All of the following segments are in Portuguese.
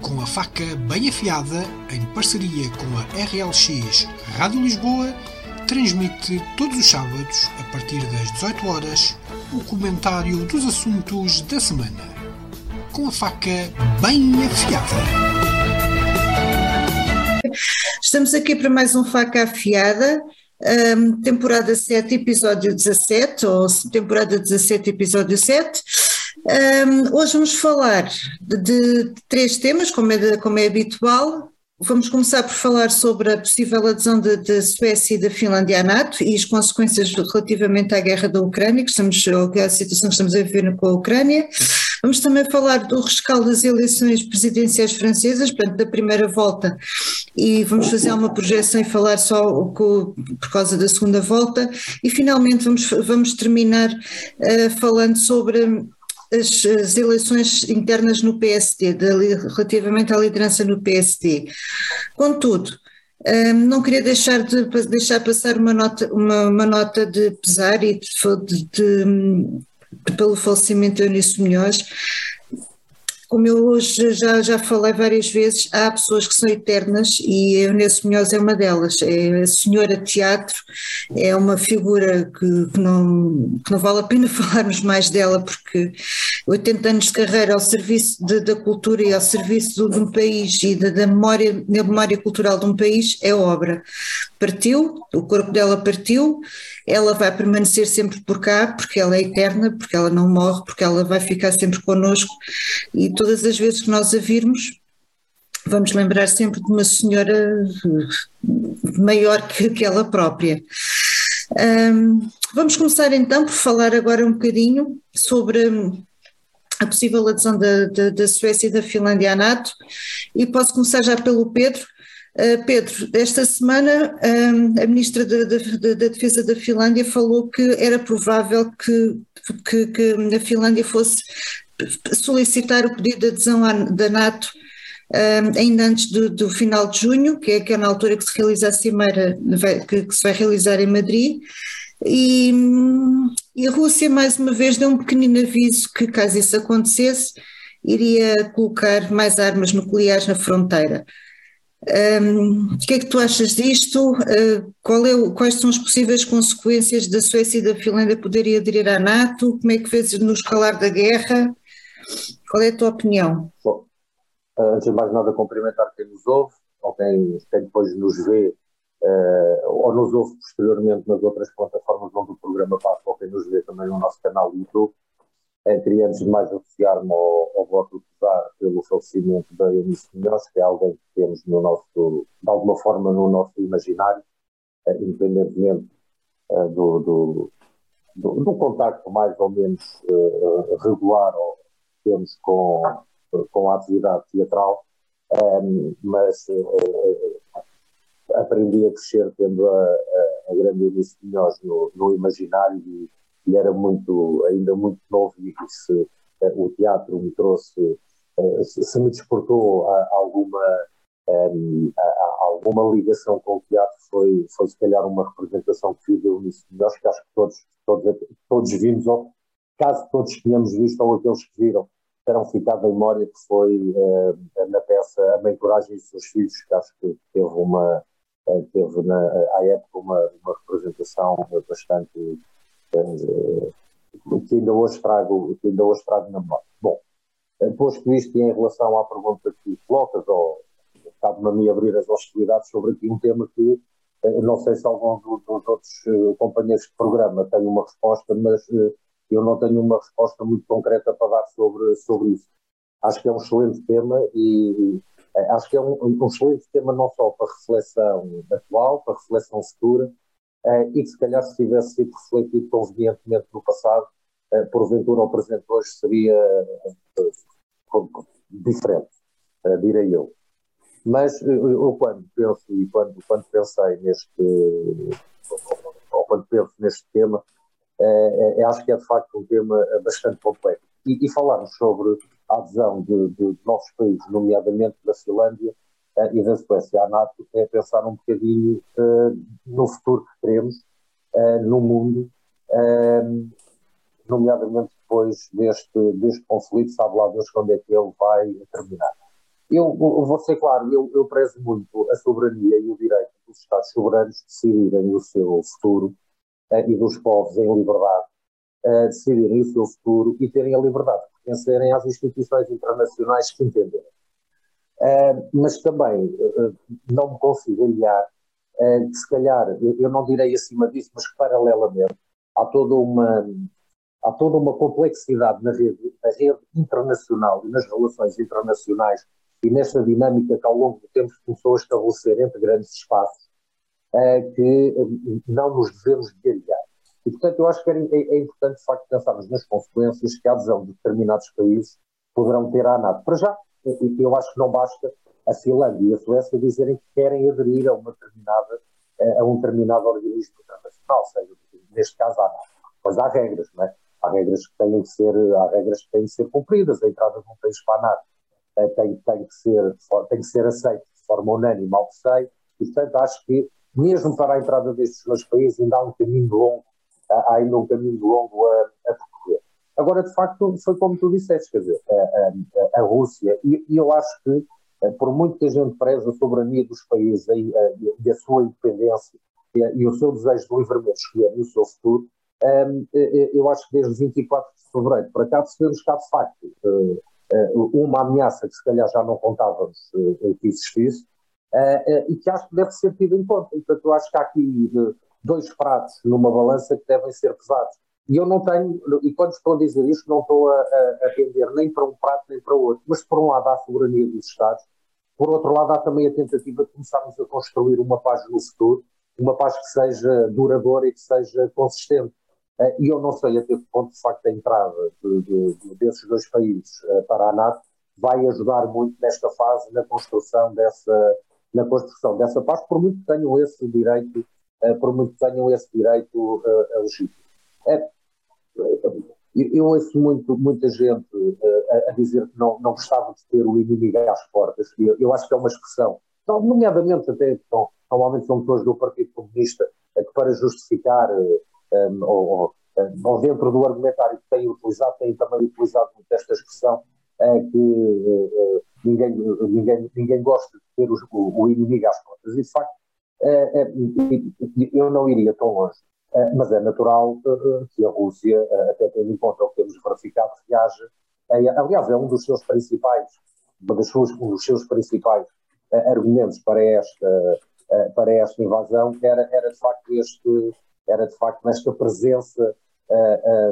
Com a Faca Bem Afiada, em parceria com a RLX Rádio Lisboa, transmite todos os sábados, a partir das 18 horas, o comentário dos assuntos da semana. Com a faca bem afiada. Estamos aqui para mais um Faca Afiada. Um, temporada 7, episódio 17, ou temporada 17, episódio 7. Um, hoje vamos falar de, de, três temas, como é, como é habitual. Vamos começar por falar sobre a possível adesão da Suécia e da Finlândia à NATO e as consequências relativamente à guerra da Ucrânia, que estamos, a situação que estamos a viver com a Ucrânia. Vamos também falar do rescaldo das eleições presidenciais francesas, portanto, da primeira volta, e vamos fazer uma projeção e falar só com, por causa da segunda volta. E finalmente vamos, vamos terminar uh, falando sobre as, as, eleições internas no PSD, relativamente à liderança no PSD. Contudo, um, não queria deixar de deixar passar uma nota, uma, uma nota de pesar e de, de, de, pelo falecimento de Eunice Munhoz, como eu hoje já, já falei várias vezes, há pessoas que são eternas e a Eunice Munhoz é uma delas. É a senhora teatro, é uma figura que, que, não, que não vale a pena falarmos mais dela, porque 80 anos de carreira ao serviço de, da cultura e ao serviço de um país e da, da memória, da memória cultural de um país é obra. Partiu, o corpo dela partiu, ela vai permanecer sempre por cá, porque ela é eterna, porque ela não morre, porque ela vai ficar sempre connosco e todas as vezes que nós a virmos, vamos lembrar sempre de uma senhora maior que, que ela própria. Um, vamos começar então por falar agora um bocadinho sobre a possível adesão da, da, da Suécia e da Finlândia à NATO e posso começar já pelo Pedro. Uh, Pedro, esta semana uh, a Ministra da, Defesa da Finlândia falou que era provável que, que, que, a Finlândia fosse solicitar o pedido de adesão à, da NATO uh, ainda antes do, do, final de junho, que é, é na altura que se realiza a cimeira que, que se vai realizar em Madrid, e, e, a Rússia, mais uma vez, deu um pequenino aviso que, caso isso acontecesse, iria colocar mais armas nucleares na fronteira. Um, o que é que tu achas disto? Uh, é, quais são as possíveis consequências da Suécia e da Finlândia poderem aderir à NATO? Como é que vês no escalar da guerra? Qual é a tua opinião? Bom, antes de mais nada, cumprimentar quem nos ouve, ou quem, quem depois nos vê, uh, ou nos ouve posteriormente nas outras plataformas onde o programa passa, ou quem nos vê também no nosso canal YouTube. Queria antes de mais associar-me ao, ao voto de pesar pelo falecimento da Eunice Munhoz, que é alguém que temos no nosso, de alguma forma no nosso imaginário, uh, independentemente uh, do, do, do, do, contacto mais ou menos uh, regular ou temos com, com a atividade teatral, mas aprendi a crescer tendo a, a, a grande Eunice Munhoz no, no imaginário e e era muito, ainda muito novo e se eh, o teatro me trouxe, eh, se me desportou a, alguma, ehm, a, a, alguma ligação com o teatro foi, foi se calhar uma representação que fiz eu nisso melhor, que acho que todos, todos, todos vimos, ou caso todos tenhamos visto, ou aqueles que viram, terão ficado em memória que foi uh, na peça A Mãe Coragem e Seus Filhos, que acho que teve uma, teve na, à época uma, uma representação bastante que ainda hoje trago, que ainda hoje trago na memória. Bom, eh, posto isto em relação à pergunta que colocas, ou cabe-me a mim abrir as hostilidades sobre aqui um tema que eh, não sei se algum dos, outros companheiros de programa tem uma resposta, mas eu não tenho uma resposta muito concreta para dar sobre, sobre isso. Acho que é um excelente tema e acho que é um, um excelente tema não só para reflexão atual, para reflexão futura, uh, e que se calhar se tivesse sido refletido convenientemente no passado, uh, porventura o presente hoje seria uh, diferente, direi eu. Mas eu quando penso e quando, quando pensei neste, ou quando penso neste tema, acho que é de facto um tema bastante complexo. E, e falarmos sobre a adesão de, de novos países, nomeadamente da Finlândia, e da Suécia à NATO é pensar um bocadinho uh, no futuro que queremos uh, no mundo, nomeadamente depois deste, deste conflito, sabe lá Deus quando é que ele vai terminar. Eu, vou ser claro, eu, eu prezo muito a soberania e o direito dos Estados soberanos decidirem o seu futuro e dos povos em liberdade decidirem o seu futuro e terem a liberdade de pertencerem às instituições internacionais que entenderem. Uh, mas também uh, não me consigo aliar que se calhar, eu não direi acima disso, mas paralelamente, há toda uma, há toda uma complexidade na rede, na rede internacional e nas relações internacionais e nesta dinâmica que ao longo do tempo começou a estabelecer entre grandes espaços, que não nos devemos de aliar. E, portanto, eu acho que é, é, importante, de facto, pensarmos nas consequências que a adesão de determinados países poderão ter à NATO. Para já, eu acho que não basta a Finlândia e a Suécia dizerem que querem aderir a, uma determinada, eh, a um determinado organismo internacional, seja, neste caso, NATO. Pois há regras, não é? Há regras que têm que ser, há regras que têm que ser cumpridas. A entrada de um país para a NATO eh, tem, tem, que ser, tem que ser aceito de forma unânime ao que sei, e portanto acho que mesmo para a entrada destes dois países ainda há um caminho longo, há ainda um caminho longo a, a. Agora, de facto, foi como tu disseste, quer dizer, a, a, a Rússia, e, e, eu acho que, eh, por muito que a gente preze a soberania dos países e, e a sua independência e, e, o seu desejo de livremente escolher o seu futuro, um, eh, eu acho que desde 24 de fevereiro para cá percebemos que há de facto eh, uma ameaça que se calhar já não contávamos eh, que existisse, eh, e que acho que deve ser tido em conta. Portanto, eu acho que há aqui dois pratos numa balança que devem ser pesados. E eu não tenho, e quando estou a dizer isto, não estou a, atender nem para um prato nem para outro, mas por um lado há a soberania dos Estados, por outro lado há também a tentativa de começarmos a construir uma paz no futuro, uma paz que seja duradoura e que seja consistente. Eh, e eu não sei até que ponto, de facto, a entrada de, de, desses dois países eh, para a NATO vai ajudar muito nesta fase na construção dessa, na construção dessa paz, por muito que tenham esse direito, eh, por muito que tenham esse direito legítimo. É, eu ouço muito, muita gente a, a, dizer que não, não gostava de ter o inimigo às portas, eu, eu acho que é uma expressão, nomeadamente até, então, normalmente são pessoas do Partido Comunista, que para justificar um, ou, ou, dentro do argumentário que tem utilizado, tem também utilizado muito esta expressão é, que uh, ninguém, ninguém, ninguém gosta de ter o, o, inimigo às portas. E de facto, é, é, eu não iria tão longe. Mas é natural que a Rússia, até tendo em conta o que temos verificado, reaja. aliás, é um dos seus principais, um dos seus, um dos seus principais argumentos para esta, para esta invasão era, era de facto este, era de facto nesta presença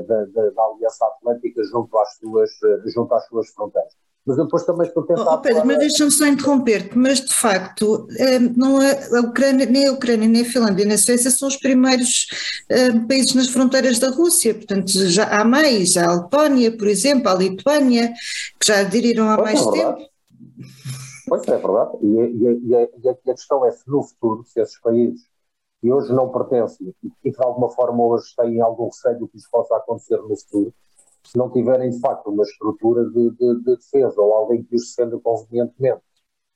da, da, da, Aliança Atlântica junto às suas, junto às suas fronteiras. Mas depois também estou tentando. Oh, Pedro, mas deixa-me só interromper-te, mas de facto, não é, a Ucrânia, nem a Ucrânia, nem a Finlândia, nem a Suécia são os primeiros países nas fronteiras da Rússia, portanto já há mais, há a Letónia, por exemplo, a Lituânia, que já aderiram há pois mais é tempo. Pois é, é verdade, e, e, e, a, e a questão é se no futuro, se esses países que hoje não pertencem e que de alguma forma hoje têm algum receio do que isso possa acontecer no futuro, se não tiverem de facto uma estrutura de, de, de defesa ou alguém que os defenda convenientemente,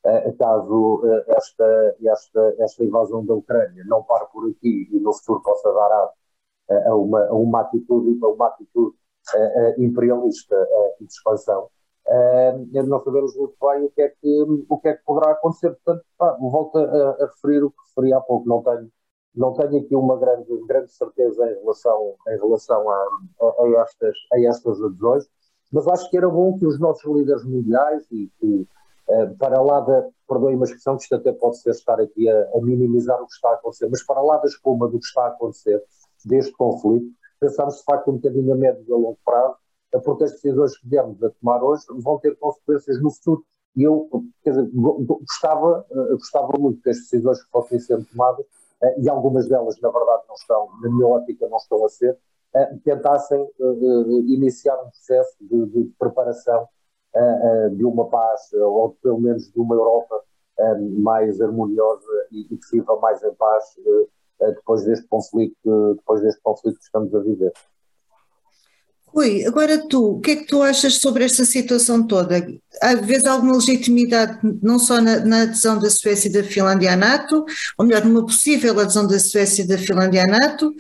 uh, caso uh, esta, esta, esta invasão da Ucrânia não pare por aqui e no futuro possa dar a, uma, a uma atitude, a uma atitude imperialista e de expansão, não sabemos muito bem o que, é que, o que é que poderá acontecer. Portanto, pá, volto a, a referir o que referi há pouco, não tenho não tenho aqui uma grande, grande certeza em relação, em relação a, a, a, estas, a estas adesões, mas acho que era bom que os nossos líderes mundiais e que, eh, para lá da, perdoem uma expressão que isto até pode ser estar aqui a, a, minimizar o que está a acontecer, mas para lá da espuma do que está a acontecer, deste conflito, pensarmos de facto um bocadinho a médio e a longo prazo, porque as decisões que viemos a tomar hoje vão ter consequências no futuro. E eu, quer dizer, gostava, eh, gostava muito que as decisões que fossem sendo tomadas e algumas delas, na verdade, não estão, na minha ótica, não estão a ser, eh, tentassem eh, iniciar um processo de, de preparação de uma paz, ou pelo menos de uma Europa mais harmoniosa e, e que viva mais em paz depois deste conflito, depois deste conflito que estamos a viver. Rui, agora tu, o que é que tu achas sobre esta situação toda? Há vezes alguma legitimidade não só na, na, adesão da Suécia e da Finlândia à NATO, ou melhor, numa possível adesão da Suécia e da Finlândia à NATO,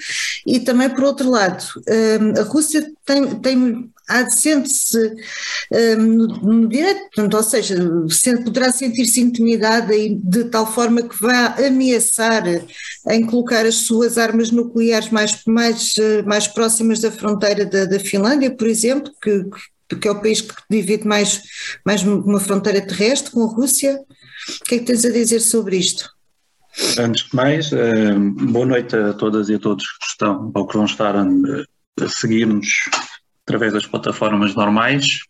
e também por outro lado, hum, a Rússia tem, tem sente-se no direito, ou seja, poderá sentir-se intimidada de tal forma que vai ameaçar em colocar as suas armas nucleares mais, mais, mais próximas da fronteira da, da Finlândia, por exemplo, que, que é o país que divide mais, mais uma fronteira terrestre com a Rússia. O que é que tens a dizer sobre isto? Antes de mais, eh, boa noite a todas e a todos que estão ou que vão estar a, seguir-nos através das plataformas normais.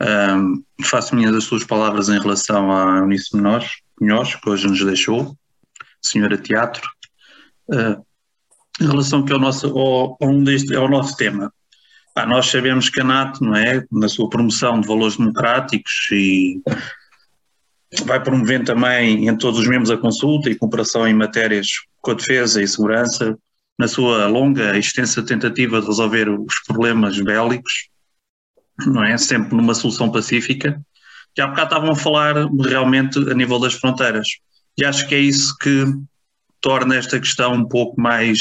Eh, faço minhas as suas palavras em relação à Eunice Menor, que hoje nos deixou, senhora teatro. Eh, em relação que ao nosso, ao, ao, deste, ao nosso tema, ah, nós sabemos que a NATO, não é, na sua promoção de valores democráticos e vai promovendo também em todos os membros a consulta e cooperação em matérias com a defesa e segurança, na sua longa e extensa tentativa de resolver os problemas bélicos, não é? Sempre numa solução pacífica. que há bocado estavam a falar realmente a nível das fronteiras. E acho que é isso que torna esta questão um pouco mais,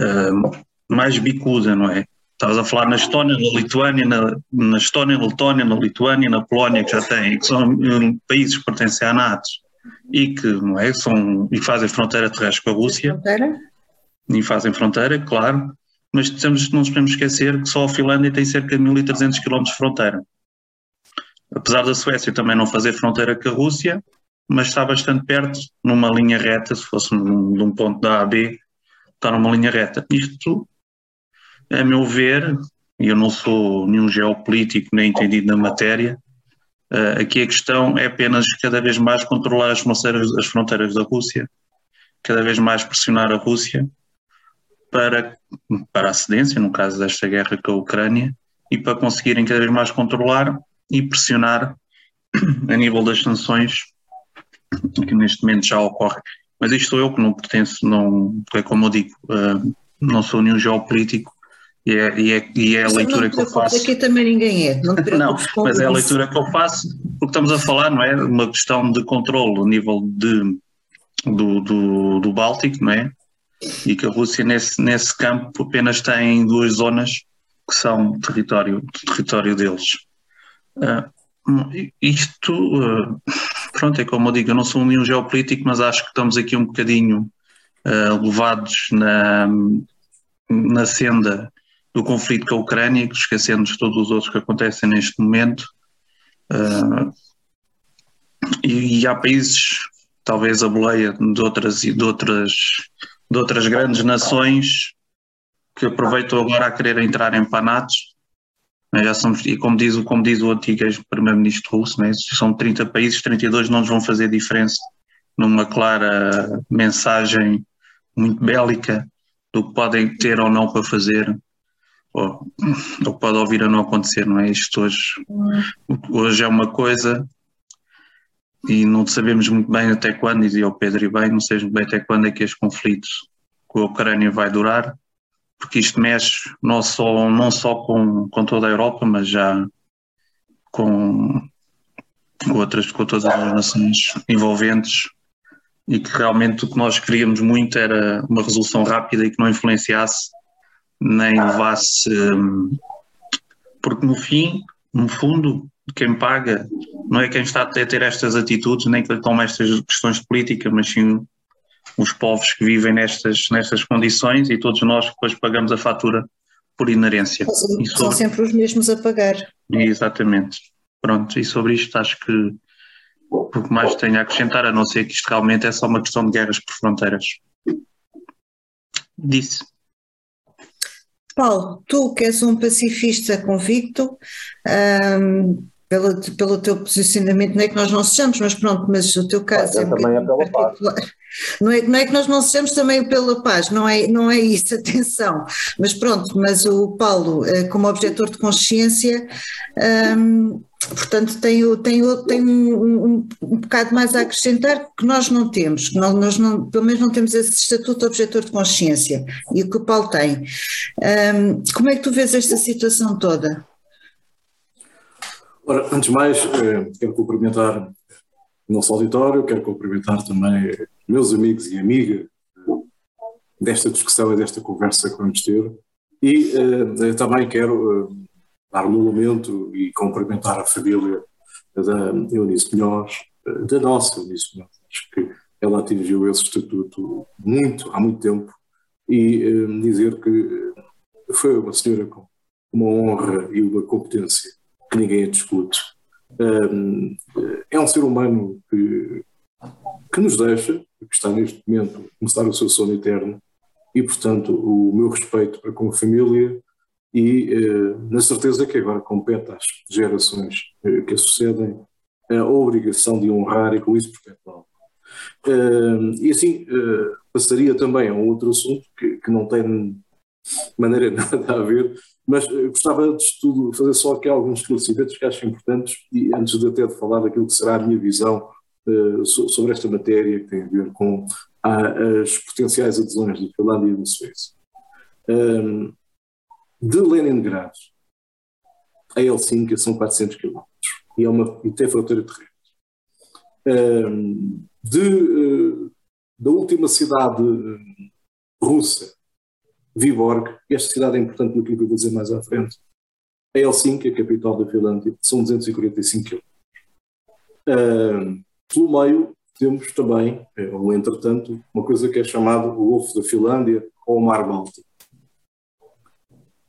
uh, mais bicuda, não é? Estavas a falar na Estónia, na Lituânia, na, na Estónia, na Letónia, na Lituânia, na Polónia, que já têm, que são um, países que pertencem à NATO e que, não é, são, e fazem fronteira terrestre com a Rússia. Fronteira? E fazem fronteira, claro. Mas temos, não nos podemos esquecer que só a Finlândia tem cerca de 1.300 km de fronteira. Apesar da Suécia também não fazer fronteira com a Rússia, mas está bastante perto, numa linha reta, se fosse de um ponto da A a B, está numa linha reta. Isto a meu ver, e eu não sou nenhum geopolítico nem entendido na matéria, uh, aqui a questão é apenas cada vez mais controlar as fronteiras, as fronteiras da Rússia, cada vez mais pressionar a Rússia para, para a cedência, no caso desta guerra com a Ucrânia, e para conseguirem cada vez mais controlar e pressionar a nível das sanções que neste momento já ocorre. Mas isto sou eu que não pertenço, não, é como eu digo, uh, não sou nenhum geopolítico e é, e é, e é a leitura que eu faço. Aqui também ninguém é. Não, não mas é a leitura que eu faço, porque estamos a falar, não é? Uma questão de controle a nível de, do, do, do Báltico, não é? E que a Rússia, nesse, nesse campo, apenas tem duas zonas que são território, território deles. Uh, isto, uh, pronto, é como eu digo, eu não sou nenhum geopolítico, mas acho que estamos aqui um bocadinho uh, levados na, na senda do conflito com a Ucrânia, esquecendo de todos os outros que acontecem neste momento. E, e, há países, talvez a boleia de outras, de outras, de outras grandes nações que aproveitam agora a querer entrar em panatos. Né, já somos, e como diz, como diz o antigo primeiro-ministro russo, né, são 30 países, 32 não nos vão fazer diferença numa clara mensagem muito bélica do que podem ter ou não para fazer ou, ou pode ouvir a não acontecer, não é? Isto hoje, hoje é uma coisa e não sabemos muito bem até quando, dizia o Pedro e bem, não sabemos bem até quando é que este conflito com a Ucrânia vai durar, porque isto mexe não só, não só com, com toda a Europa, mas já com outras, com todas as nações envolventes e que realmente o que nós queríamos muito era uma resolução rápida e que não influenciasse nem levasse. Hum, porque no fim, no fundo, quem paga não é quem está a ter estas atitudes, nem quem toma estas questões de política, mas sim os povos que vivem nestas, nestas condições e todos nós depois pagamos a fatura por inerência. São, sobre... sempre os mesmos a pagar. Exatamente. Pronto, e sobre isto acho que o que mais tenho a acrescentar, a não ser que isto realmente é só uma questão de guerras por fronteiras. Disse. Paulo, tu que és um pacifista convicto, um, pelo, pelo teu posicionamento, não é que nós não sejamos, mas pronto, mas o teu caso é, também é pela particular. Paz. Não é, não é que nós não sejamos também pela paz, não é, não é isso, atenção. Mas pronto, mas o Paulo, eh, como objetor de consciência, um, portanto, tem, tem, tem um, um, um, bocado mais a acrescentar que nós não temos, que nós, nós não, pelo menos não temos esse estatuto de objetor de consciência, e o que o Paulo tem. como é que tu vês esta situação toda? Ora, antes de mais, eh, quero cumprimentar o nosso auditório, quero cumprimentar também meus amigos e amigas eh, desta discussão e desta conversa que vamos ter. E uh, também quero uh, dar um lamento e cumprimentar a família da Eunice Melhores, da nossa Eunice Melhores. Acho que ela atingiu esse estatuto muito, há muito tempo, e dizer que foi uma senhora com uma honra e uma competência que ninguém a discute. Um, é um ser humano que, que nos deixa, que está neste momento a começar o seu sono eterno, e portanto o meu respeito para com a família e uh, na certeza que agora compete às gerações uh, que a sucedem a obrigação de honrar e com isso perpetuá-lo. Uh, e assim passaria também a um outro assunto que, que não tem maneira nada a ver, mas gostava de tudo fazer só aqui alguns esclarecimentos que acho importantes e antes de até de falar daquilo que será a minha visão uh, sobre esta matéria que tem a ver com a, as potenciais adesões da Finlândia e da Suécia. Um, de Leningrado a Helsínquia são 400 km e, é uma, e tem fronteira terrestre. Um, de, uh, da última cidade russa Viborg, esta cidade é importante no que eu vou dizer mais à frente, a Helsinki, a capital da Finlândia, são 245 km. Uh, pelo meio temos também, ou entretanto, uma coisa que é chamada o Golfo da Finlândia ou o Mar Báltico.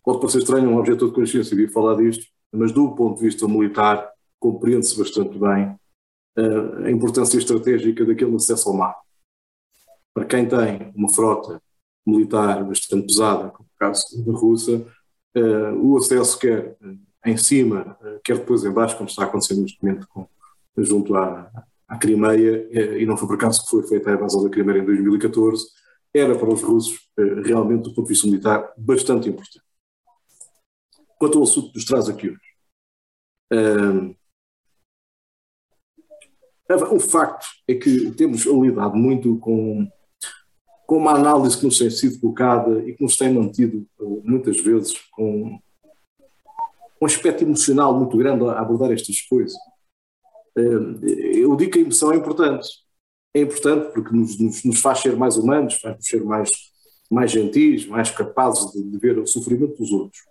Pode parecer estranho um objeto de consciência vir falar disto, mas do ponto de vista militar compreende-se bastante bem uh, a importância estratégica daquele acesso ao mar. Para quem tem uma frota militar bastante pesada, como o caso da Rússia, uh, o acesso quer em cima, uh, quer depois em baixo, como está acontecendo neste momento com, junto à, à Crimeia, e não foi por acaso que foi feita a invasão da Crimeia em 2014, era para os russos realmente, do ponto de vista militar, bastante importante. Quanto ao assunto que nos traz aqui hoje. o facto é que temos lidado muito com com uma análise que nos tem sido colocada e que nos tem mantido muitas vezes com um aspecto emocional muito grande a abordar estas coisas. Eh, eu digo que a emoção é importante. É importante porque nos, nos, nos faz ser mais humanos, faz-nos ser mais, mais gentis, mais capazes de, de, ver o sofrimento dos outros.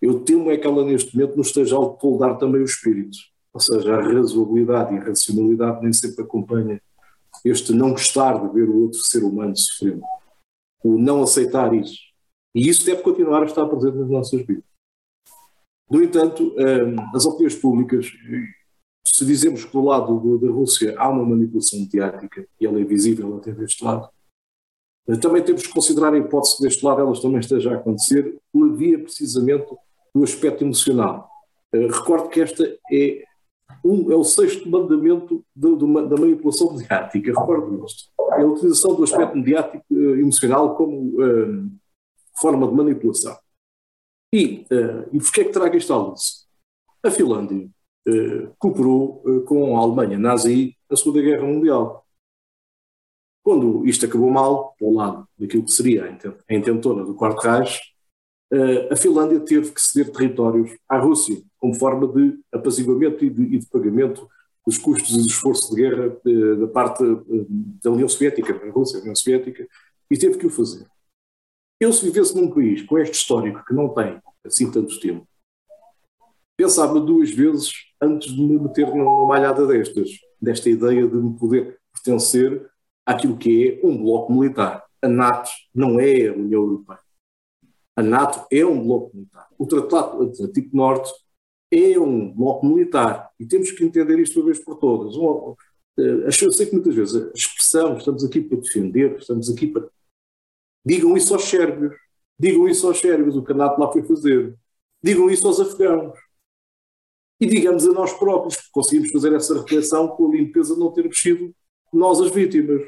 Eu temo é que ela neste momento nos esteja a toldar também o espírito. Ou seja, a razoabilidade e a racionalidade nem sempre acompanha este não gostar de ver o outro ser humano sofrendo, o não aceitar isso. E isso deve continuar a estar presente nas nossas vidas. No entanto, hum, as opiniões públicas, se dizemos que do lado da Rússia há uma manipulação mediática e ela é visível até deste lado, eh, também temos que considerar a hipótese que deste lado elas também esteja a acontecer pela via precisamente do aspecto emocional. Eh, recordo que esta é um, é o sexto mandamento de, de uma, da manipulação mediática, recordo isto. É a utilização do aspecto mediático uh, emocional como uh, forma de manipulação. E, uh, e porquê é que trago isto à luz? A Finlândia cooperou com a Alemanha nazi na Segunda Guerra Mundial. Quando isto acabou mal, ao lado daquilo que seria a intentona do Quarto Reich, a Finlândia teve que ceder territórios à Rússia como forma de apaziguamento e de, e de pagamento dos custos e do esforço de guerra eh, da parte eh, da União Soviética, da Rússia, da União Soviética, e teve que o fazer. Eu, se vivesse num país com este histórico que não tem assim tanto tempo, pensava duas vezes antes de me meter numa malhada destas, desta ideia de me poder pertencer àquilo que é um bloco militar. A NATO não é a União Europeia. A NATO é um bloco militar. O Tratado Atlântico Norte é um bloco militar e temos que entender isto uma vez por todas. Um, uh, eu sei que muitas vezes a expressão estamos aqui para defender, estamos aqui para. Digam isso aos sérvios, digam isso aos sérvios, o que a NATO lá foi fazer, digam isso aos afegãos. E digamos a nós próprios, que conseguimos fazer essa reflexão com a limpeza de não termos sido nós as vítimas.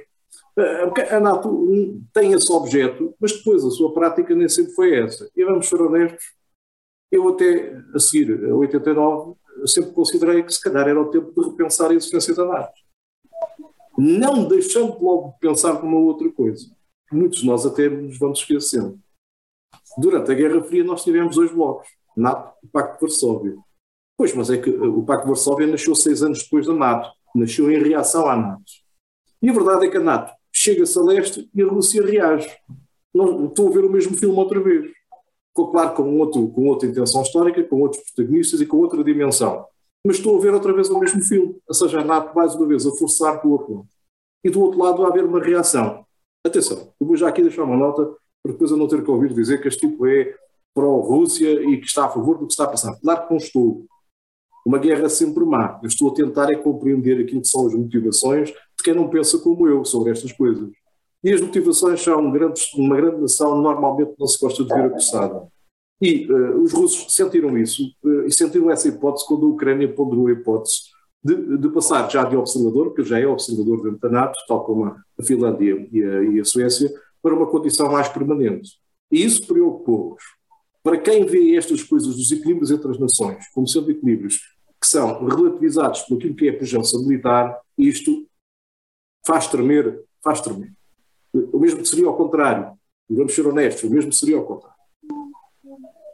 A NATO tem esse objeto, mas depois a sua prática nem sempre foi essa. E vamos ser honestos, eu até, a seguir, a 89, sempre considerei que se calhar era o tempo de repensar a existência da NATO. Não deixando logo de pensar numa outra coisa. Muitos de nós até nos vamos esquecendo. Durante a Guerra Fria nós tivemos dois blocos, NATO e Pacto de Varsóvia. Pois, mas é que uh, o Pacto de Varsóvia nasceu seis anos depois da NATO. Nasceu em reação à NATO. E a verdade é que a NATO chega-se a leste e a Rússia reage. Não, estou a ver o mesmo filme outra vez. claro, com, outro, com outra intenção histórica, com outros protagonistas e com outra dimensão. Mas estou a ver outra vez o mesmo filme, ou seja, a NATO mais uma vez a forçar pelo lado. E do outro lado a haver uma reação. Atenção, eu vou já aqui deixar uma nota, para depois eu não ter que ouvir dizer que este tipo é pró-Rússia e que está a favor do que está a passar. Claro que não estou. Uma guerra é sempre má. Eu estou a tentar é compreender aquilo que são as motivações quem não pensa como eu sobre estas coisas. E as motivações são grandes, uma grande nação normalmente não se gosta de ver acossada. E uh, os russos sentiram isso, uh, e sentiram essa hipótese quando a Ucrânia ponderou a hipótese de, de, passar já de observador, que já é observador dentro da NATO, tal como a, Finlândia e a, e a Suécia, para uma condição mais permanente. E isso preocupou-os. Para quem vê estas coisas dos equilíbrios entre as nações como sendo equilíbrios que são relativizados por aquilo que é a pujança militar, isto faz tremer, faz tremer. O mesmo seria ao contrário. Vamos ser honestos, o mesmo seria ao contrário.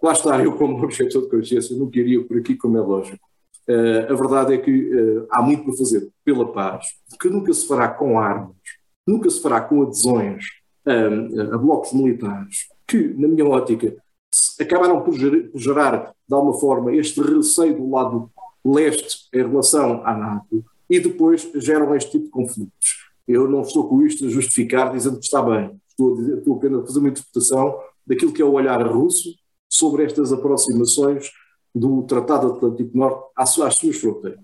Lá está, eu como objetor de consciência não queria por aqui, como é lógico. Uh, a verdade é que uh, há muito para fazer pela paz, que nunca se fará com armas, nunca se fará com adesões a blocos militares, que, na minha ótica, acabaram por gerar, de alguma forma, este receio do lado leste em relação à NATO e depois geram este tipo de conflitos. Eu não estou com isto a justificar dizendo que está bem, estou, a dizer, estou apenas a fazer uma interpretação daquilo que é o olhar russo sobre estas aproximações do Tratado Atlântico Norte às, às suas fronteiras.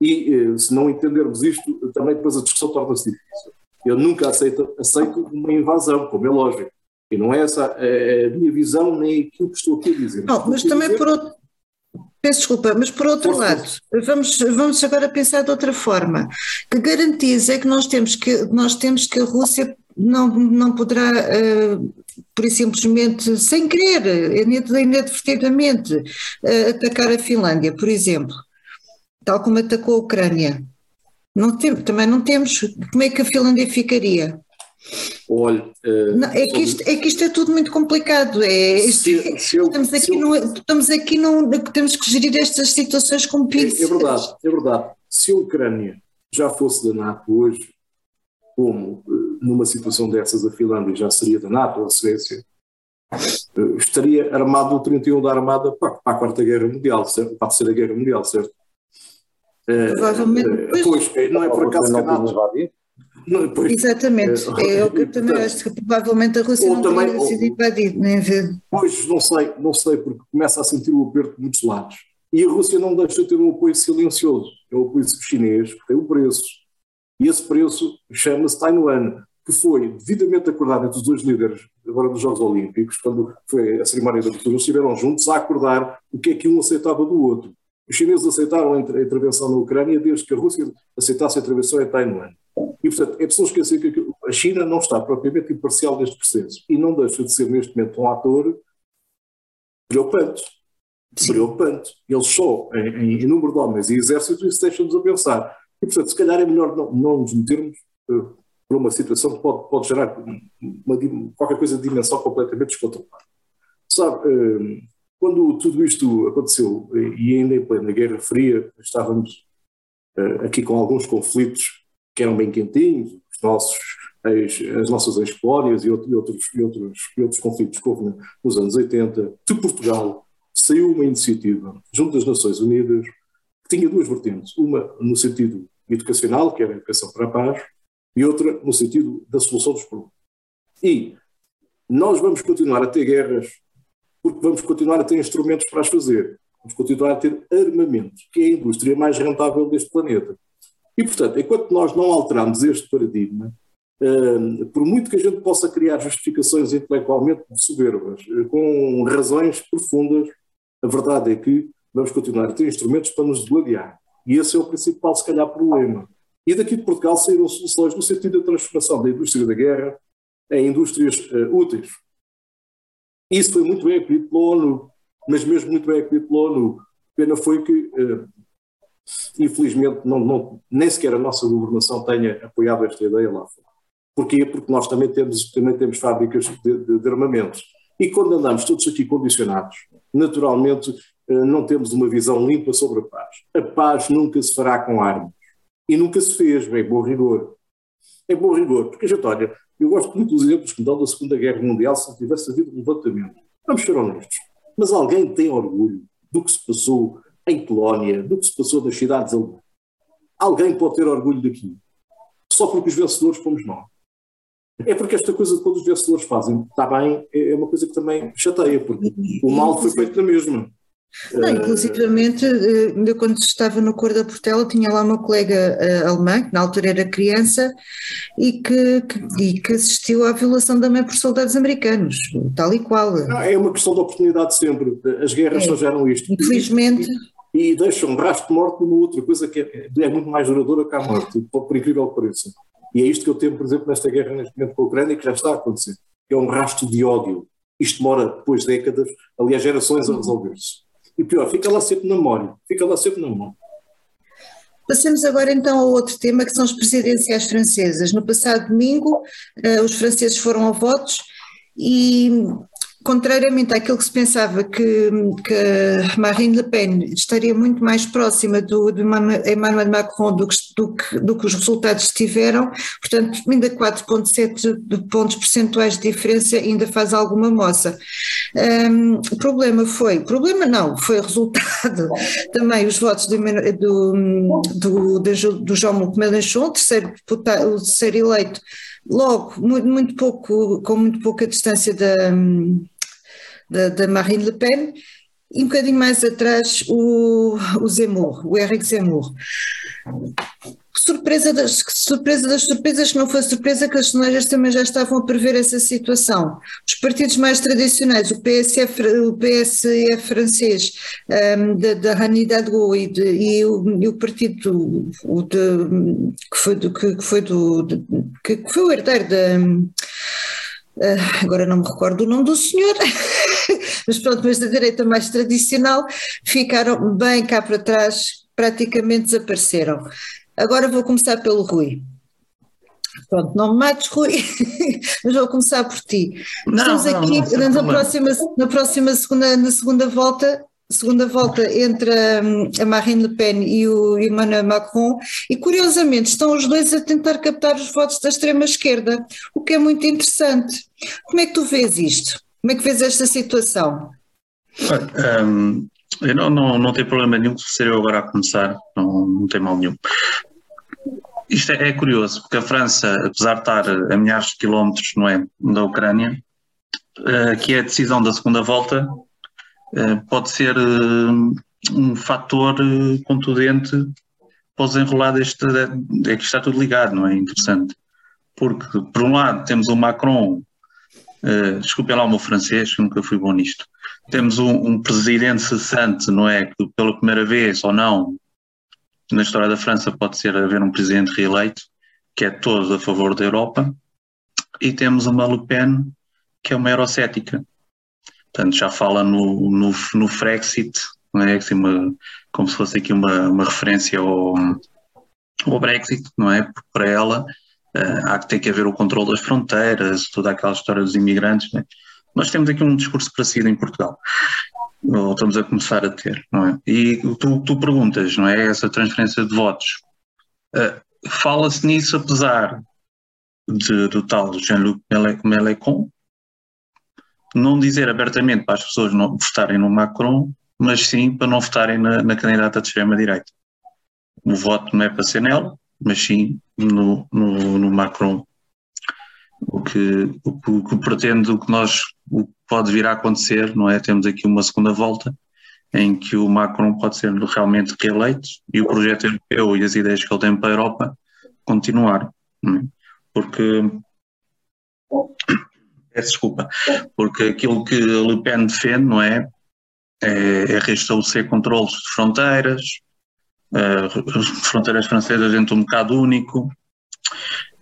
E eh, se não entendermos isto, também depois a discussão torna-se difícil. Eu nunca aceito, aceito uma invasão, como é lógico. E não é essa a minha visão, nem aquilo que estou aqui a dizer. Não, mas também dizer... por outro, Peço desculpa, mas por outro por lado, vamos, vamos agora pensar de outra forma. Que garantias é que nós temos que, nós temos que a Rússia não, não poderá, uh, por simplesmente, sem querer, inadvertidamente, uh, atacar a Finlândia, por exemplo, tal como atacou a Ucrânia? Não tem, também não temos. Como é que a Finlândia ficaria? Olha, uh, não, é, que isto, é que isto é tudo muito complicado. É, se, se eu, estamos, aqui eu, estamos aqui num, temos que gerir estas situações com pinças. É, é, verdade, é verdade. Se a Ucrânia já fosse da NATO hoje, como uh, numa situação dessas a Finlândia já seria da NATO ou a Suécia, uh, estaria armado o 31 da Armada para, para, a Quarta Guerra Mundial, certo? para a Terceira Guerra Mundial, certo? Provavelmente. pois, não é por acaso que a NATO. Não, pois, Exatamente, é, é o que eu também acho que provavelmente a Rússia não também, teria sido invadida, nem ver. Pois, não sei, não sei, porque começa a sentir o aperto de muitos lados. E a Rússia não deixa de ter um apoio silencioso, é o apoio chinês, que tem um preço. E esse preço chama-se Taiwan, que foi devidamente acordado entre os dois líderes, agora dos Jogos Olímpicos, quando foi a cerimónia da abertura, estiveram juntos a acordar o que é que um aceitava do outro. Os chineses aceitaram a intervenção na Ucrânia desde que a Rússia aceitasse a intervenção em Taiwan. E, portanto, é preciso esquecer que a China não está propriamente imparcial neste processo e não deixa de ser, neste momento, um ator preocupante. Sim. Preocupante. Eles só, em, em, número de homens e exército, isso deixa-nos a pensar. E, portanto, se calhar é melhor não, não nos metermos uh, por uma situação que pode, pode gerar uma, qualquer coisa de dimensão completamente descontrolada. Sabe, uh, quando tudo isto aconteceu, e ainda em plena Guerra Fria, estávamos uh, aqui com alguns conflitos que eram bem quentinhos, os nossos, as, as nossas ex-colónias e, outros, e, outros, e, outros, e outros conflitos que houve nos anos 80, de Portugal saiu uma iniciativa junto das Nações Unidas que tinha duas vertentes, uma no sentido educacional, que era a educação para a paz, e outra no sentido da solução dos problemas. E nós vamos continuar a ter guerras porque vamos continuar a ter instrumentos para as fazer. Vamos continuar a ter armamento, que é a indústria mais rentável deste planeta. E, portanto, enquanto nós não alterarmos este paradigma, uh, por muito que a gente possa criar justificações intelectualmente soberbas, uh, com razões profundas, a verdade é que vamos continuar a ter instrumentos para nos degladiar. E esse é o principal, se calhar, problema. E daqui de Portugal saíram soluções no sentido da transformação da indústria da guerra em indústrias uh, úteis. Isso foi muito bem acolhido pela ONU, mas mesmo muito bem acolhido pela ONU. Pena foi que infelizmente não, não, nem sequer a nossa governação tenha apoiado esta ideia lá fora. Porquê? Porque nós também temos, também temos fábricas de, de, de armamentos. E quando andamos todos aqui condicionados, naturalmente eh, não temos uma visão limpa sobre a paz. A paz nunca se fará com armas. E nunca se fez, é bom rigor. É bom rigor, porque a gente olha, eu gosto muito dos exemplos que me dão da Segunda Guerra Mundial, se tivesse havido um levantamento Vamos ser honestos. Mas alguém tem orgulho do que se passou em Polónia, do que se passou nas cidades alemãs? Alguém pode ter orgulho daquilo? Só porque os vencedores fomos nós. É porque esta coisa de quando os vencedores fazem, está bem, é uma coisa que também chateia, porque o mal foi feito na mesma. Não, inclusivamente, eh, eu quando estava no Cor da Portela tinha lá uma colega uh, alemã, que na altura era criança, e que, que, e que assistiu à violação da mãe por soldados americanos, tal e qual. Não, é uma questão de oportunidade sempre. As guerras é, só geram isto. Infelizmente. E, e, deixam um rastro de morte numa outra coisa que é, é, muito mais duradoura que a morte, por incrível que pareça. E é isto que eu temo, por exemplo, nesta guerra neste momento com a Ucrânia, que já está a acontecer. É um rastro de ódio. Isto demora depois décadas, aliás, gerações a resolver-se. E pior, fica lá sempre na memória. Fica lá sempre na memória. Passemos agora então ao outro tema, que são as presidenciais francesas. No passado domingo, uh, os franceses foram a votos e contrariamente àquilo que se pensava que, que Marine Le Pen estaria muito mais próxima do, de Emmanuel Macron do que, do, que, do que os resultados tiveram, portanto ainda 4,7 pontos percentuais de diferença ainda faz alguma moça. Um, o problema foi, problema não, foi resultado também os votos do, do, do, do João Mélenchon, terceiro, deputado, o terceiro eleito, logo, muito, muito pouco, com muito pouca distância da da, da Marine Le Pen, e um bocadinho mais atrás o, o Zemmour, o Eric Zemmour. Surpresa das, surpresa das surpresas, que não foi surpresa que as sondagens também já estavam a prever essa situação. Os partidos mais tradicionais, o PSF, o PSE francês, um, da, da Anne e, de, e, o, e, o, partido o de, que, foi do, que, foi do, de, que, que foi o herdeiro da Uh, agora não me recordo o nome do senhor, mas pronto, mas da direita mais tradicional ficaram bem cá para trás, praticamente desapareceram. Agora vou começar pelo Rui. Pronto, não me mates, Rui, mas vou começar por ti. Não, Estamos aqui não, não, na, próxima, na próxima segunda, na segunda volta segunda volta entre a Marine Le Pen e o Emmanuel Macron e curiosamente estão os dois a tentar captar os votos da extrema esquerda, o que é muito interessante. Como é que tu vês isto? Como é que vês esta situação? Um, eu não, não, não tenho problema nenhum se ser eu agora a começar, não, não tem mal nenhum. Isto é, é, curioso, porque a França, apesar de estar a milhares de quilómetros não é, da Ucrânia, uh, que é a decisão da segunda volta, eh, pode ser eh, um fator contundente para desenrolar deste. É que está tudo ligado, não é? Interessante. Porque, por um lado, temos o Macron, uh, desculpem lá o meu francês, nunca fui bom nisto. Temos um, um, presidente cessante, não é? Que pela primeira vez ou não, na história da França, pode ser haver um presidente reeleito, que é todo a favor da Europa. E temos uma Le Pen, que é uma eurocética. Portanto, já fala no, no, no Frexit, não é? Assim, uma, como se fosse aqui uma, uma referência ao, ao Brexit, não é? Para ela uh, há que ter que haver o controle das fronteiras, toda aquela história dos imigrantes. É? Nós temos aqui um discurso parecido em Portugal. Ou estamos a começar a ter, não é? E tu, tu perguntas, não é? Essa transferência de votos. Uh, Fala-se nisso apesar de, do tal Jean-Luc Mélenchon, não dizer abertamente para as pessoas não votarem no Macron, mas sim para não votarem na, na candidata de extrema-direita. O voto não é para ser nela, mas sim no, no, no Macron. O que, o, que, o que pretende, o que nós, o que pode vir a acontecer, não é? Temos aqui uma segunda volta em que o Macron pode ser realmente reeleito e o projeto europeu e as ideias que ele tem para a Europa continuar. É? Porque Peço desculpa, porque aquilo que Le Pen defende, não é? É, é restabelecer controles de fronteiras, uh, fronteiras francesas dentro de um bocado único,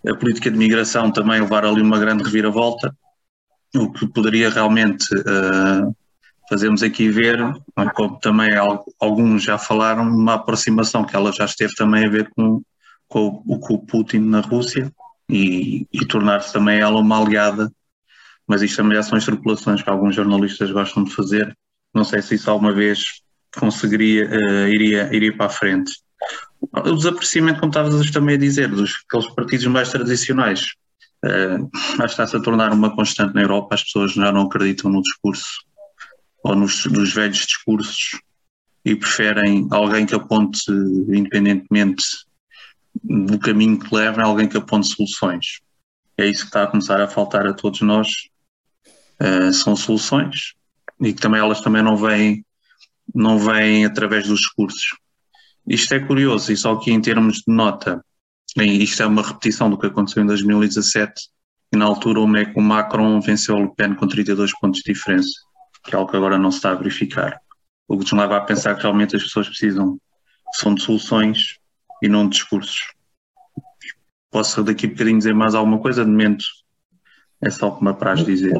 a política de migração também levar ali uma grande reviravolta, o que poderia realmente uh, fazermos aqui ver, é? como também alguns já falaram, uma aproximação que ela já esteve também a ver com, com, o, com o Putin na Rússia e, e tornar-se também ela uma aliada mas isto também já são extrapolações que alguns jornalistas gostam de fazer. Não sei se isso alguma vez conseguiria, uh, iria, iria para a frente. O desaparecimento, como estavas também a dizer, dos aqueles partidos mais tradicionais, uh, está-se a tornar uma constante na Europa, as pessoas já não acreditam no discurso ou nos, nos velhos discursos e preferem alguém que aponte, independentemente do caminho que leva, alguém que aponte soluções. É isso que está a começar a faltar a todos nós. Uh, são soluções e que também elas também não vêm, não vêm através dos discursos. Isto é curioso e só que em termos de nota, isto é uma repetição do que aconteceu em 2017 e na altura o Macron venceu o Le Pen com 32 pontos de diferença, que é algo que agora não se está a verificar. O que nos leva a pensar que realmente as pessoas precisam são de soluções e não de discursos. Posso daqui a bocadinho dizer mais alguma coisa? De momento é só o que me apraz dizer.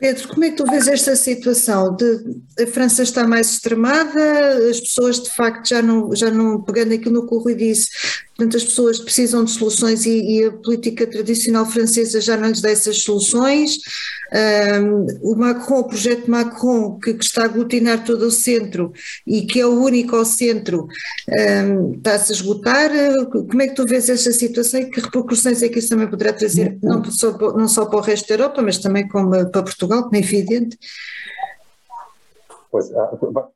Pedro, como é que tu vês esta situação? De, a França está mais extremada, as pessoas de facto já não, já não pegando aquilo no que o Rui disse, portanto as pessoas precisam de soluções e, e a política tradicional francesa já não lhes dá essas soluções. Um, o Macron, o projeto Macron, que, que, está a aglutinar todo o centro e que é o único ao centro, um, está-se a esgotar. Como é que tu vês esta situação e que repercussões é que isso também poderá trazer, não só, não só para o resto da Europa, mas também como para Portugal, como é evidente? Pois, ah,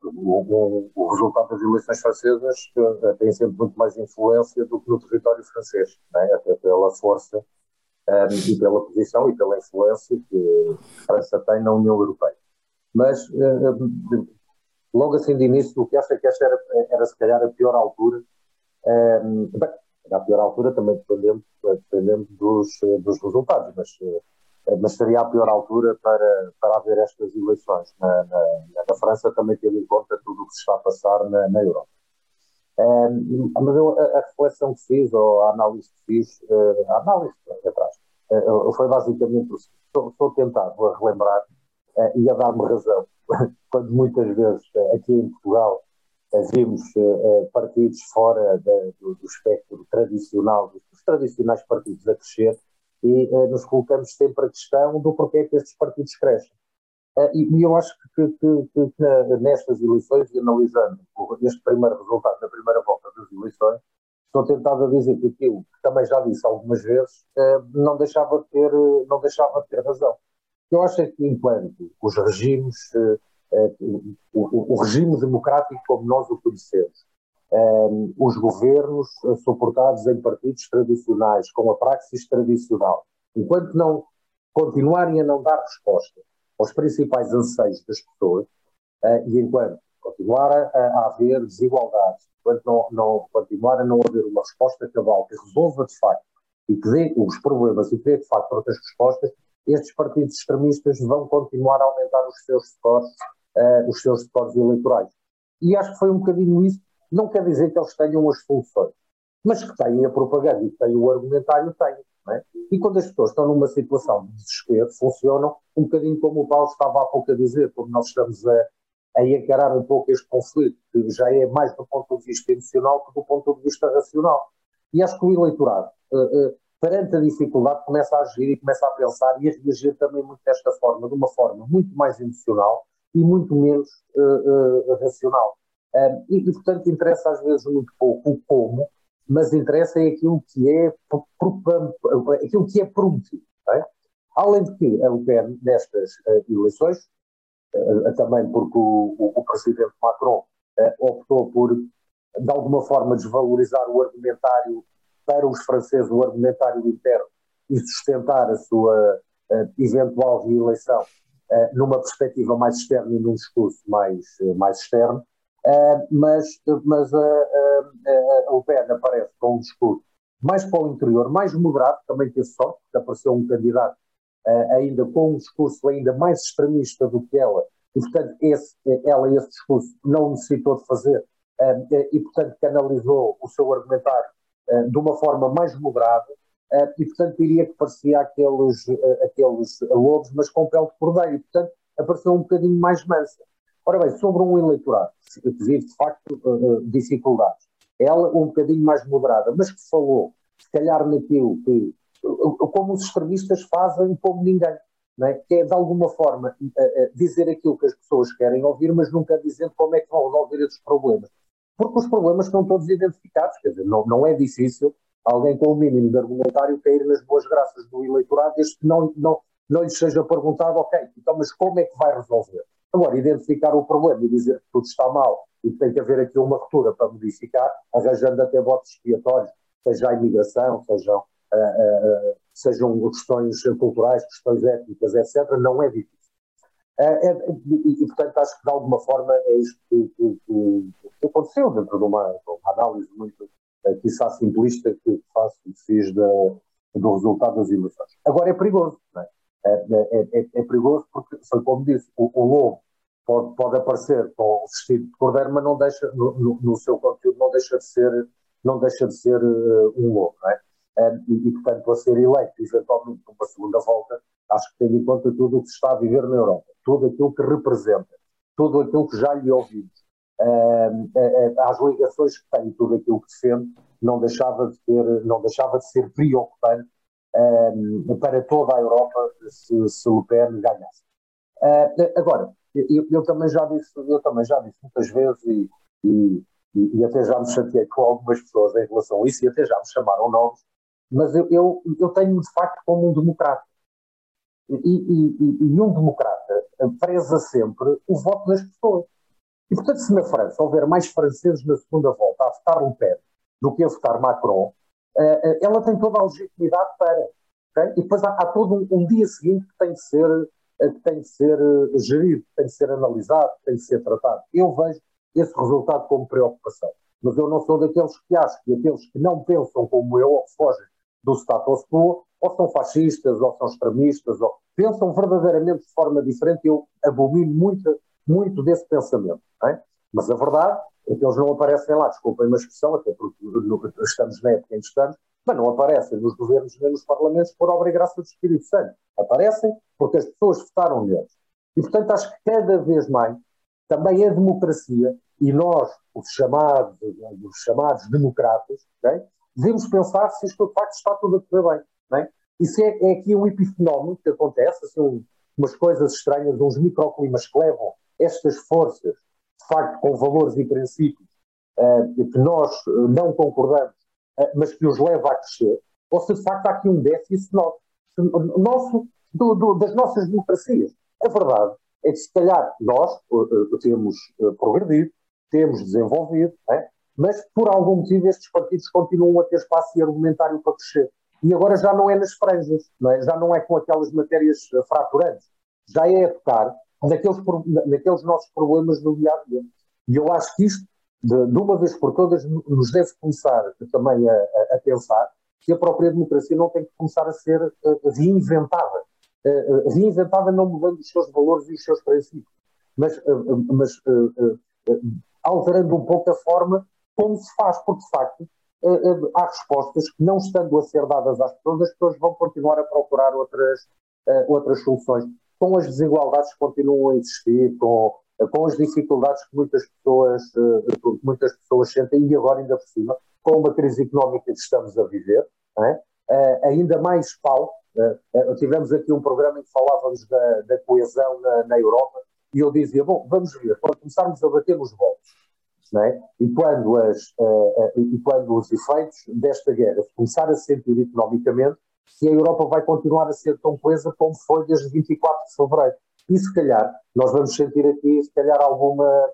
o, o, resultado das eleições francesas eh, tem sempre muito mais influência do que no território francês, né? até pela força um, e pela posição e pela influência que a França tem na União Europeia. Mas, uh, logo assim de início, o que acho é que esta era, era se calhar a pior altura, um, bem, a pior altura também dependendo, dependendo dos, dos resultados, mas, mas seria a pior altura para, para haver estas eleições. Na, na, na França também tendo em conta tudo o que se está a passar na, na Europa. Um, mas eu, a, a, reflexão que fiz, ou a análise que fiz, uh, a análise atrás, uh, foi basicamente o seguinte: estou, tentado a relembrar uh, e a dar-me razão, quando muitas vezes aqui em Portugal vimos partidos fora do, do, espectro tradicional, dos tradicionais partidos a crescer, e nos colocamos sempre a questão do porquê é que estes partidos crescem. Uh, e, eu acho que, que, que, que, nestas eleições, e analisando este primeiro resultado na primeira volta das eleições, estou tentado a dizer que aquilo que também já disse algumas vezes, uh, não, deixava de ter, não deixava de ter razão. Eu acho é que enquanto os regimes, uh, o, o, regime democrático como nós o conhecemos, os governos suportados em partidos tradicionais, com a praxis tradicional, enquanto não continuarem a não dar resposta aos principais anseios das pessoas uh, e enquanto continuar a, a, haver desigualdades, enquanto não, não, continuar a não haver uma resposta cabal que resolva de facto e que dê os problemas e que dê de facto outras respostas, estes partidos extremistas vão continuar a aumentar os seus scores, uh, os seus scores eleitorais. E acho que foi um bocadinho isso. Não quer dizer que eles tenham as soluções, mas que têm a propaganda e que têm o argumentário, têm. É? E quando as pessoas estão numa situação de desespero, funcionam um bocadinho como o Paulo estava há pouco a dizer, porque nós estamos a, a encarar um pouco este conflito, que já é mais do ponto de vista emocional que do ponto de vista racional. E acho que o eleitorado, uh, uh, perante a dificuldade, começa a agir e começa a pensar e a reagir também muito desta forma, de uma forma muito mais emocional e muito menos uh, racional. E, e, portanto, interessa às vezes muito pouco o como, mas interessa é aquilo que é, aquilo que é prometido. É? Além de que a UPN, nestas uh, eleições, uh, também porque o, o, o presidente Macron uh, optou por, de alguma forma, desvalorizar o argumentário para os franceses, o argumentário interno, e sustentar a sua eventual reeleição numa perspectiva mais externa e num discurso mais, mais externo, Uh, mas mas uh, uh, o PEN aparece com um discurso mais para o interior, mais moderado, também teve sorte, porque apareceu um candidato ainda com um discurso ainda mais extremista do que ela, e portanto esse, ela esse discurso não necessitou de fazer, e portanto canalizou o seu argumentário de uma forma mais moderada, e portanto diria que parecia aqueles, aqueles lobos, mas com pele de cordeiro, e portanto apareceu um bocadinho mais mansa. Ora bem, sobre um eleitorado que vive de facto uh, dificuldades, ela um bocadinho mais moderada, mas que falou, se calhar naquilo que, uh, como os extremistas fazem como ninguém, é? que é de alguma forma dizer aquilo que as pessoas querem ouvir, mas nunca dizendo como é que vão resolver esses problemas. Porque os problemas estão todos identificados, quer dizer, não, não é difícil alguém com o mínimo de argumentário cair nas boas graças do eleitorado, desde que não, não, não lhes seja perguntado, ok, então mas como é que vai resolver? Agora, identificar o problema e dizer que tudo está mal e que tem que haver aqui uma ruptura para modificar, arranjando até votos expiatórios, seja a imigração, sejam, uh, uh, sejam questões culturais, questões étnicas, etc., não é difícil. É, e, e, portanto, acho que de alguma forma é isto que, que, que aconteceu dentro de uma, de uma análise muito, uh, quiçá simplista, que faço e fiz do resultado das eleições. Agora é perigoso, não é? É, é, é, é, perigoso porque, foi como disse, o, o lobo pode, pode aparecer com o vestido de cordeiro, mas não deixa, no, no, seu conteúdo não deixa de ser, não deixa de ser uh, um lobo, não é? Um, e, e, portanto, para ser eleito eventualmente numa segunda volta, acho que tendo em conta tudo o que se está a viver na Europa, tudo aquilo que representa, tudo aquilo que já lhe ouvimos, as ligações que tem, tudo aquilo que defende, não deixava de ter, não deixava de ser preocupante um, para toda a Europa se, se Le Pen ganhasse. Uh, agora, eu, eu, também já disse, eu também já disse muitas vezes e, e, e, até já me chateei com algumas pessoas em relação a isso e até já me chamaram nomes, mas eu, eu, eu tenho de facto como um democrata. E, e, um democrata preza sempre o voto das pessoas. E, portanto, se na França houver mais franceses na segunda volta a votar Le Pen do que a votar Macron, ela tem toda a legitimidade para. Okay? E depois há, há todo um, um, dia seguinte que tem de ser, eh, que tem de ser gerido, tem de ser analisado, tem de ser tratado. Eu vejo esse resultado como preocupação. Mas eu não sou daqueles que acham que aqueles que não pensam como eu ou que fogem do status quo ou são fascistas ou são extremistas ou pensam verdadeiramente de forma diferente. Eu abomino muito, muito desse pensamento. Mas a verdade é que eles não aparecem lá, desculpem uma expressão, até porque estamos na época em que estamos, mas não aparecem nos governos nem nos parlamentos por obra e graça do Espírito Santo. Aparecem porque as pessoas votaram neles. E, portanto, acho que cada vez mais também a democracia, e nós, os chamados, os chamados democratas, okay, devemos pensar se isto de facto está tudo a correr bem. É? Isso é, é, aqui um epifenómeno que acontece, assim, umas coisas estranhas, uns microclimas que levam estas forças de facto, com valores e princípios uh, que nós eh, não concordamos, uh, mas que os leva a crescer, ou se de facto há aqui um déficit nosso, nosso do, do, das nossas democracias. A verdade é que, se calhar, nós temos progredido, temos desenvolvido, é? mas por algum motivo estes partidos continuam a ter espaço e argumentário para crescer. E agora já não é nas franjas, não é? já não é com aquelas matérias fraturantes, já é a tocar naqueles, naqueles nossos problemas do dia a dia. E eu acho que isto, de, de uma vez por todas, nos deve começar também a, a, pensar que a própria democracia não tem que começar a ser reinventada. Reinventada não mudando os seus valores e os seus princípios, mas, mas alterando um pouco a forma como se faz, porque de facto há respostas que, não estando a ser dadas às pessoas, as pessoas vão continuar a procurar outras, outras soluções com as desigualdades que continuam a existir, com, com as dificuldades que muitas pessoas, uh, muitas pessoas sentem, e agora ainda por cima, com uma crise económica que estamos a viver, é? uh, ainda mais pau. Uh, tivemos aqui um programa em que falávamos da, da coesão na, na, Europa, e eu dizia, bom, vamos ver, quando começarmos a bater nos votos, é? e, quando as, e quando os efeitos desta guerra começar a sentir economicamente, se a Europa vai continuar a ser tão coesa como foi desde 24 de fevereiro. E se calhar nós vamos sentir aqui, se calhar, alguma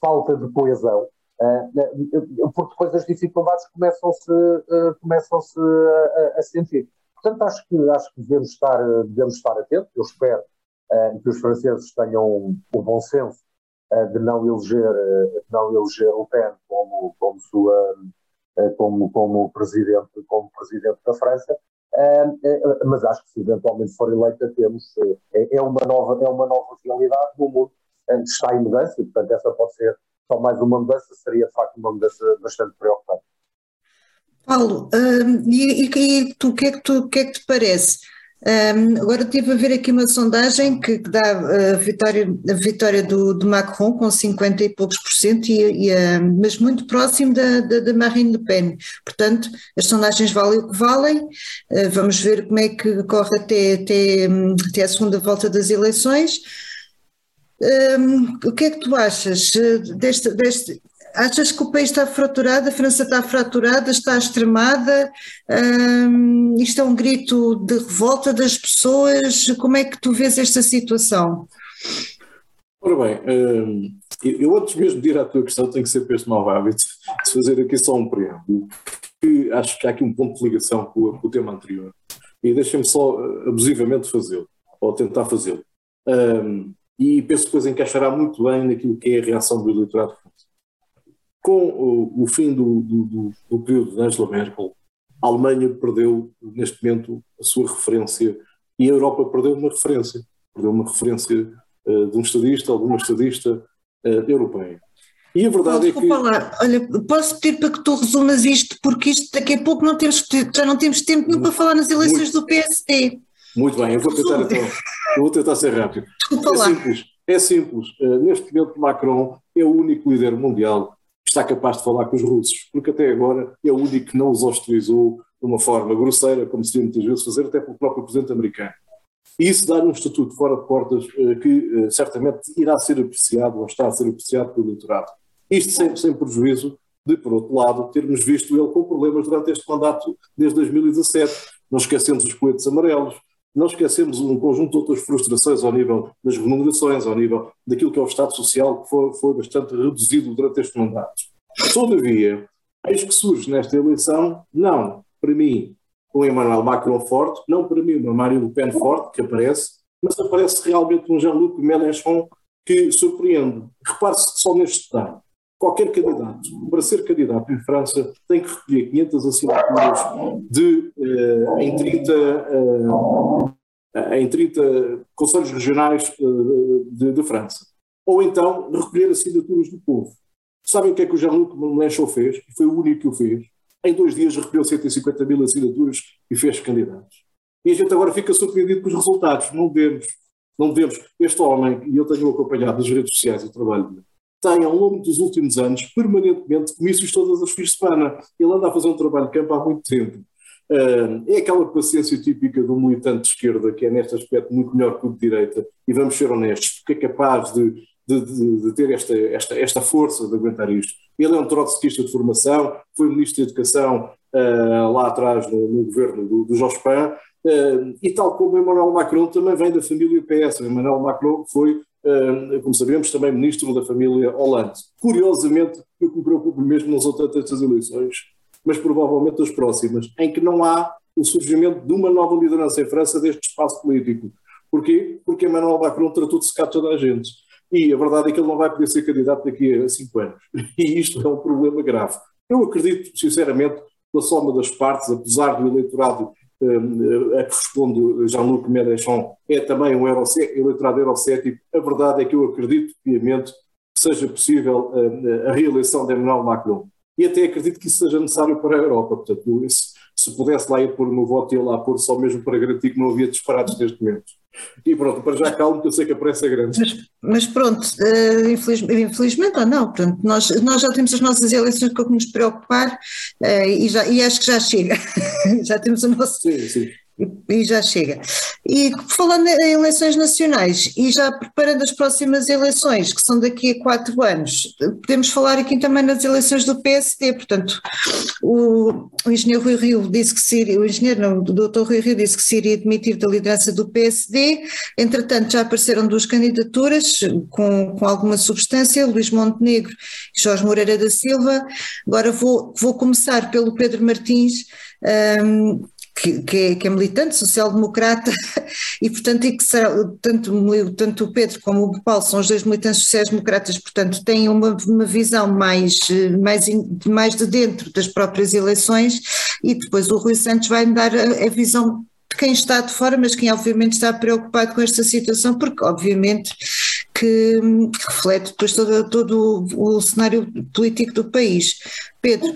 falta de coesão, uh, porque depois as dificuldades começam-se uh, começam a, a, sentir. Portanto, acho que, acho que devemos, estar, devemos estar atentos. Eu espero que os franceses tenham o bom senso de não eleger, de não eleger Le Pen como, como, sua, como, como, presidente, como presidente da França, mas acho que se eventualmente for eleita temos é, é, uma nova é uma nova realidade no mundo está em mudança e portanto essa pode ser só mais uma mudança seria de facto uma mudança bastante preocupante. Paulo, e, e, tu, o que é que que é que te parece? Um, agora estive a ver aqui uma sondagem que, que dá a vitória, a vitória do, do, Macron com 50 e poucos por cento, e, e, mas muito próximo da, da, da, Marine Le Pen. Portanto, as sondagens valem o que valem. Uh, vamos ver como é que corre até, até, até a segunda volta das eleições. Um, o que é que tu achas deste, deste achas que o país está fraturado, a França está fraturada, está extremada, hum, isto é um grito de revolta das pessoas, como é que tu vês esta situação? Ora bem, hum, eu antes mesmo de ir à tua questão tenho que ser para este mau hábito de fazer aqui só um preâmbulo, que acho que há aqui um ponto de ligação com, com o tema anterior, e deixem-me só uh, abusivamente fazê-lo, ou tentar fazê-lo. Um, e penso que depois encaixará muito bem naquilo que é a reação do eleitorado com o, o fim do, do, do, período de Angela Merkel, a Alemanha perdeu, neste momento, a sua referência e a Europa perdeu uma referência. Perdeu uma referência uh, de um estadista ou de uma estadista uh, europeia. E a verdade é que. Lá. Olha, posso pedir para que tu resumas isto, porque isto daqui a pouco não temos, já não temos tempo nenhum para falar nas eleições muito, do PSD. Muito bem, eu vou tentar então. Eu vou tentar ser rápido. Desculpa é lá. simples. É simples. Uh, neste momento, Macron é o único líder mundial está capaz de falar com os russos, porque até agora é o único que não os hostilizou de uma forma grosseira, como se muitas vezes fazer, até pelo próprio presidente americano. E isso dá-lhe um estatuto fora de portas eh, que eh, certamente irá ser apreciado ou está a ser apreciado pelo eleitorado. Isto sem, sem prejuízo de, por outro lado, termos visto ele com problemas durante este mandato desde 2017. Não esquecemos os coletes amarelos, não esquecemos um conjunto de outras frustrações ao nível das remunerações, ao nível daquilo que é o Estado Social, que foi, foi bastante reduzido durante este mandato. Todavia, eis que surge nesta eleição, não para mim um Emmanuel Macron forte, não para mim uma Marine Le Pen forte, que aparece, mas aparece realmente um Jean-Luc Mélenchon que surpreende. Repare-se só neste detalhe. Qualquer candidato, para ser candidato em França, tem que recolher 500 assinaturas de, uh, em, 30, uh, em 30 conselhos regionais uh, de, de, França. Ou então recolher assinaturas do povo. Sabem o que é que o Jean-Luc Mélenchon fez? Foi o único que o fez. Em dois dias recolheu 150 mil assinaturas e fez candidatos. E a gente agora fica surpreendido com os resultados. Não devemos. Não devemos. Este homem, e eu tenho acompanhado nas redes sociais o trabalho tem, ao longo dos últimos anos, permanentemente comícios todas as fins de semana. Ele anda a fazer um trabalho de campo há muito tempo. É aquela paciência típica do militante de esquerda, que é neste aspecto muito melhor que o de direita, e vamos ser honestos, porque é capaz de, de, de, de ter esta, esta, esta força de aguentar isto. Ele é um trotskista de formação, foi ministro da Educação uh, lá atrás no, no governo do, do Jospin, uh, e tal como Emmanuel Macron também vem da família PS. Emmanuel Macron foi como sabemos, também ministro da família Hollande. Curiosamente, o que me preocupa mesmo não são tanto estas eleições, mas provavelmente as próximas, em que não há o surgimento de uma nova liderança em França deste espaço político. Porquê? Porque Emmanuel Macron tratou de secar toda a gente. E a verdade é que ele não vai poder ser candidato daqui a cinco anos. E isto é um problema grave. Eu acredito, sinceramente, pela soma das partes, apesar do eleitorado a que responde Jean-Luc Mélenchon, é também um eleitorado eurocético. A verdade é que eu acredito piamente que seja possível a reeleição de Emmanuel Macron. E até acredito que isso seja necessário para a Europa. Portanto, se, se pudesse lá ir pôr o meu voto, ia lá pôr só mesmo para garantir que não havia disparados neste momento. E pronto, para já calmo, que eu sei que a pressa é grande. Mas, mas pronto, uh, infeliz, infelizmente ou não, portanto, nós, nós já temos as nossas eleições com que nos preocupar uh, e, já, e acho que já chega. já temos o nosso. Sim, sim e já chega. E falando em eleições nacionais e já preparando as próximas eleições, que são daqui a quatro anos, podemos falar aqui também nas eleições do PSD, portanto, o, o engenheiro Rui Rio disse que se iria, o engenheiro não, o doutor Rui Rio disse que se iria demitir da liderança do PSD, entretanto já apareceram duas candidaturas com, com alguma substância, Luís Montenegro e Jorge Moreira da Silva, agora vou, vou começar pelo Pedro Martins, um, que, que, é, que é militante social-democrata e, portanto, e que tanto, tanto o Pedro como o Paulo são os dois militantes sociais-democratas, portanto, têm uma, uma visão mais, mais, mais de dentro das próprias eleições e depois o Rui Santos vai dar a, a visão de quem está de fora, mas quem obviamente está preocupado com esta situação, porque obviamente que reflete depois todo, todo o, o cenário político do país. Pedro,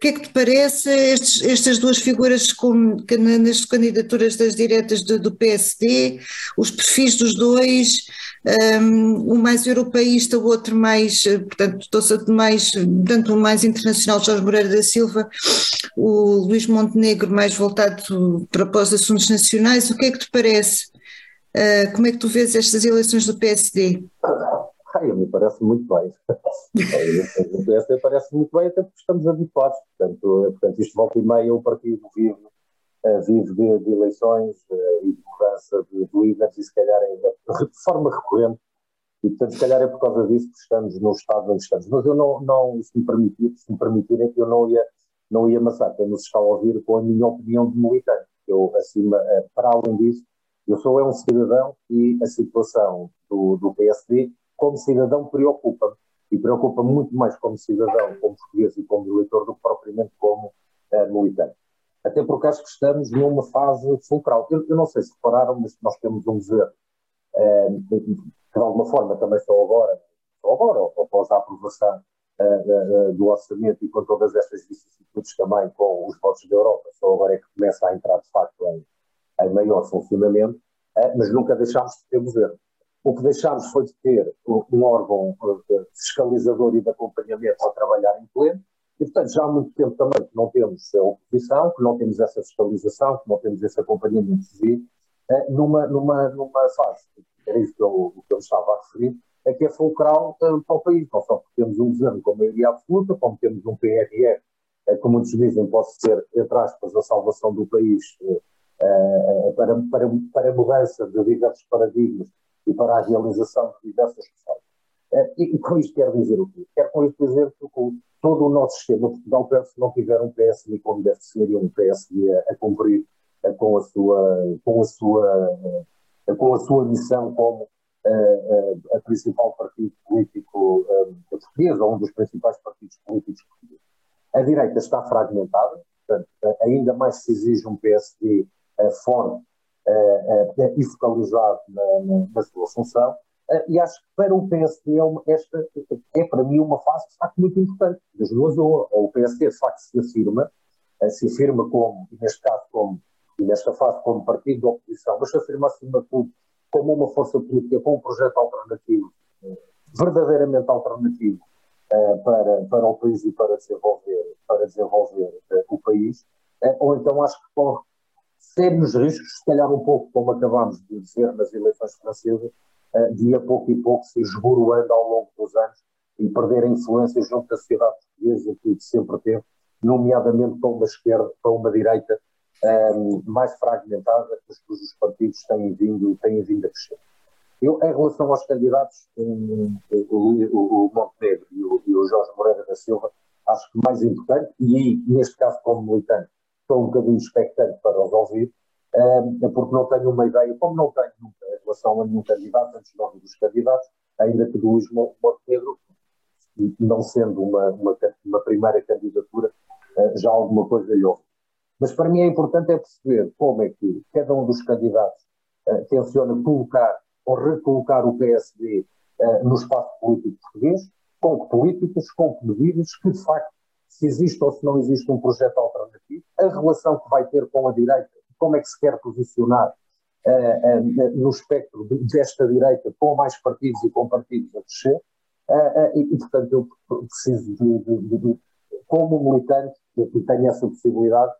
que é que te parece estes, estas duas figuras com, nas candidaturas das diretas do, do PSD, os perfis dos dois, um, um mais europeísta, o outro mais, portanto, mais, tanto o mais internacional, Jorge Moreira da Silva, o Luís Montenegro mais voltado para os assuntos nacionais, o que é que te parece? Uh, como é que tu vês estas eleições do PSD? Ai, me parece muito bem. PSD parece muito bem, até porque estamos habituados. Portanto, portanto isto volta e meia, o partido vive, uh, vive de, de eleições uh, e de mudança de, de líderes, e se calhar é de forma recorrente. E, portanto, se calhar é por causa disso que estamos no estado onde estamos. Mas eu não, não se me permitir, se me permitirem, eu não ia, não ia amassar quem nos está a ouvir com a minha opinião de militante. Eu, acima, uh, para além disso, eu sou é um cidadão e a situação do, do PSD como cidadão preocupa-me e preocupa muito mais como cidadão, como português e como eleitor do que propriamente como uh, militante. Até porque acho que estamos numa fase fulcral. Eu, eu não sei se repararam, mas nós temos um governo que de alguma forma também só agora, só agora, após a aprovação uh, do orçamento e com todas estas vicissitudes também com os votos da Europa, só agora é que começa a entrar de facto em, em maior funcionamento, mas nunca deixámos de ter governo. O que deixámos foi de ter um órgão fiscalizador e de acompanhamento a trabalhar em pleno, e, portanto, já há muito tempo também que não temos a oposição, que não temos essa fiscalização, que não temos esse acompanhamento civil, eh, numa, numa, numa fase, era isso que eu, que eu estava a referir, é que é fulcral uh, para o país, não só porque temos um governo com maioria absoluta, como temos um PRR, eh, como muitos dizem, pode ser, entre aspas, a salvação do país para, para, para mudança de diversos paradigmas e para a realização de diversas questões. Eh, e, e com isto quero dizer o quê? Quero com isto dizer que todo o nosso sistema Portugal, penso que não tiver um PSD como deve ser e um PSD a, a cumprir a, com, a sua, com, a sua, a, com a sua missão como a, a principal partido político português, ou um dos principais partidos políticos portugueses. A direita está fragmentada, portanto, ainda mais se exige um PSD forte uh, e focalizado na, na, na sua função. e acho que para o PSD é, esta é para mim uma fase de facto muito importante. Das duas, ou, ou o PSD de facto se afirma, se afirma como, neste caso como, e nesta fase como partido de oposição, mas se afirma acima de tudo como uma força política com um projeto alternativo, verdadeiramente alternativo para, para o país e para desenvolver, para desenvolver o país, ou então acho que sérios riscos, se calhar um pouco como acabámos de dizer nas eleições francesas, uh, de a pouco e pouco se esboroando ao longo dos anos e perder a influência junto da sociedade portuguesa que sempre teve, nomeadamente para uma esquerda, para uma direita um, eh, mais fragmentada, cujos partidos têm vindo, têm vindo a crescer. Eu, em relação aos candidatos, um, o, o, o, Montenegro e o, e o Jorge Moreira da Silva, acho que mais importante, e aí, neste caso como militante, estou um bocadinho expectante para os ouvir, é porque não tenho uma ideia, como não tenho nunca em relação a nenhum candidato, antes de dos candidatos, ainda que do Luís Montenegro, não sendo uma, uma, uma primeira candidatura, eh, já alguma coisa lhe houve. Mas para mim é importante é perceber como é que cada um dos candidatos uh, tenciona colocar ou recolocar o PSD no espaço político português, com que políticas, com que medidas que de facto se existe ou se não existe um projeto alternativo, a relação que vai ter com a direita, como é que se quer posicionar uh, uh, no espectro desta direita com mais partidos e com partidos a crescer, uh, e, portanto eu preciso de, de, de, como militante, que tenho essa possibilidade,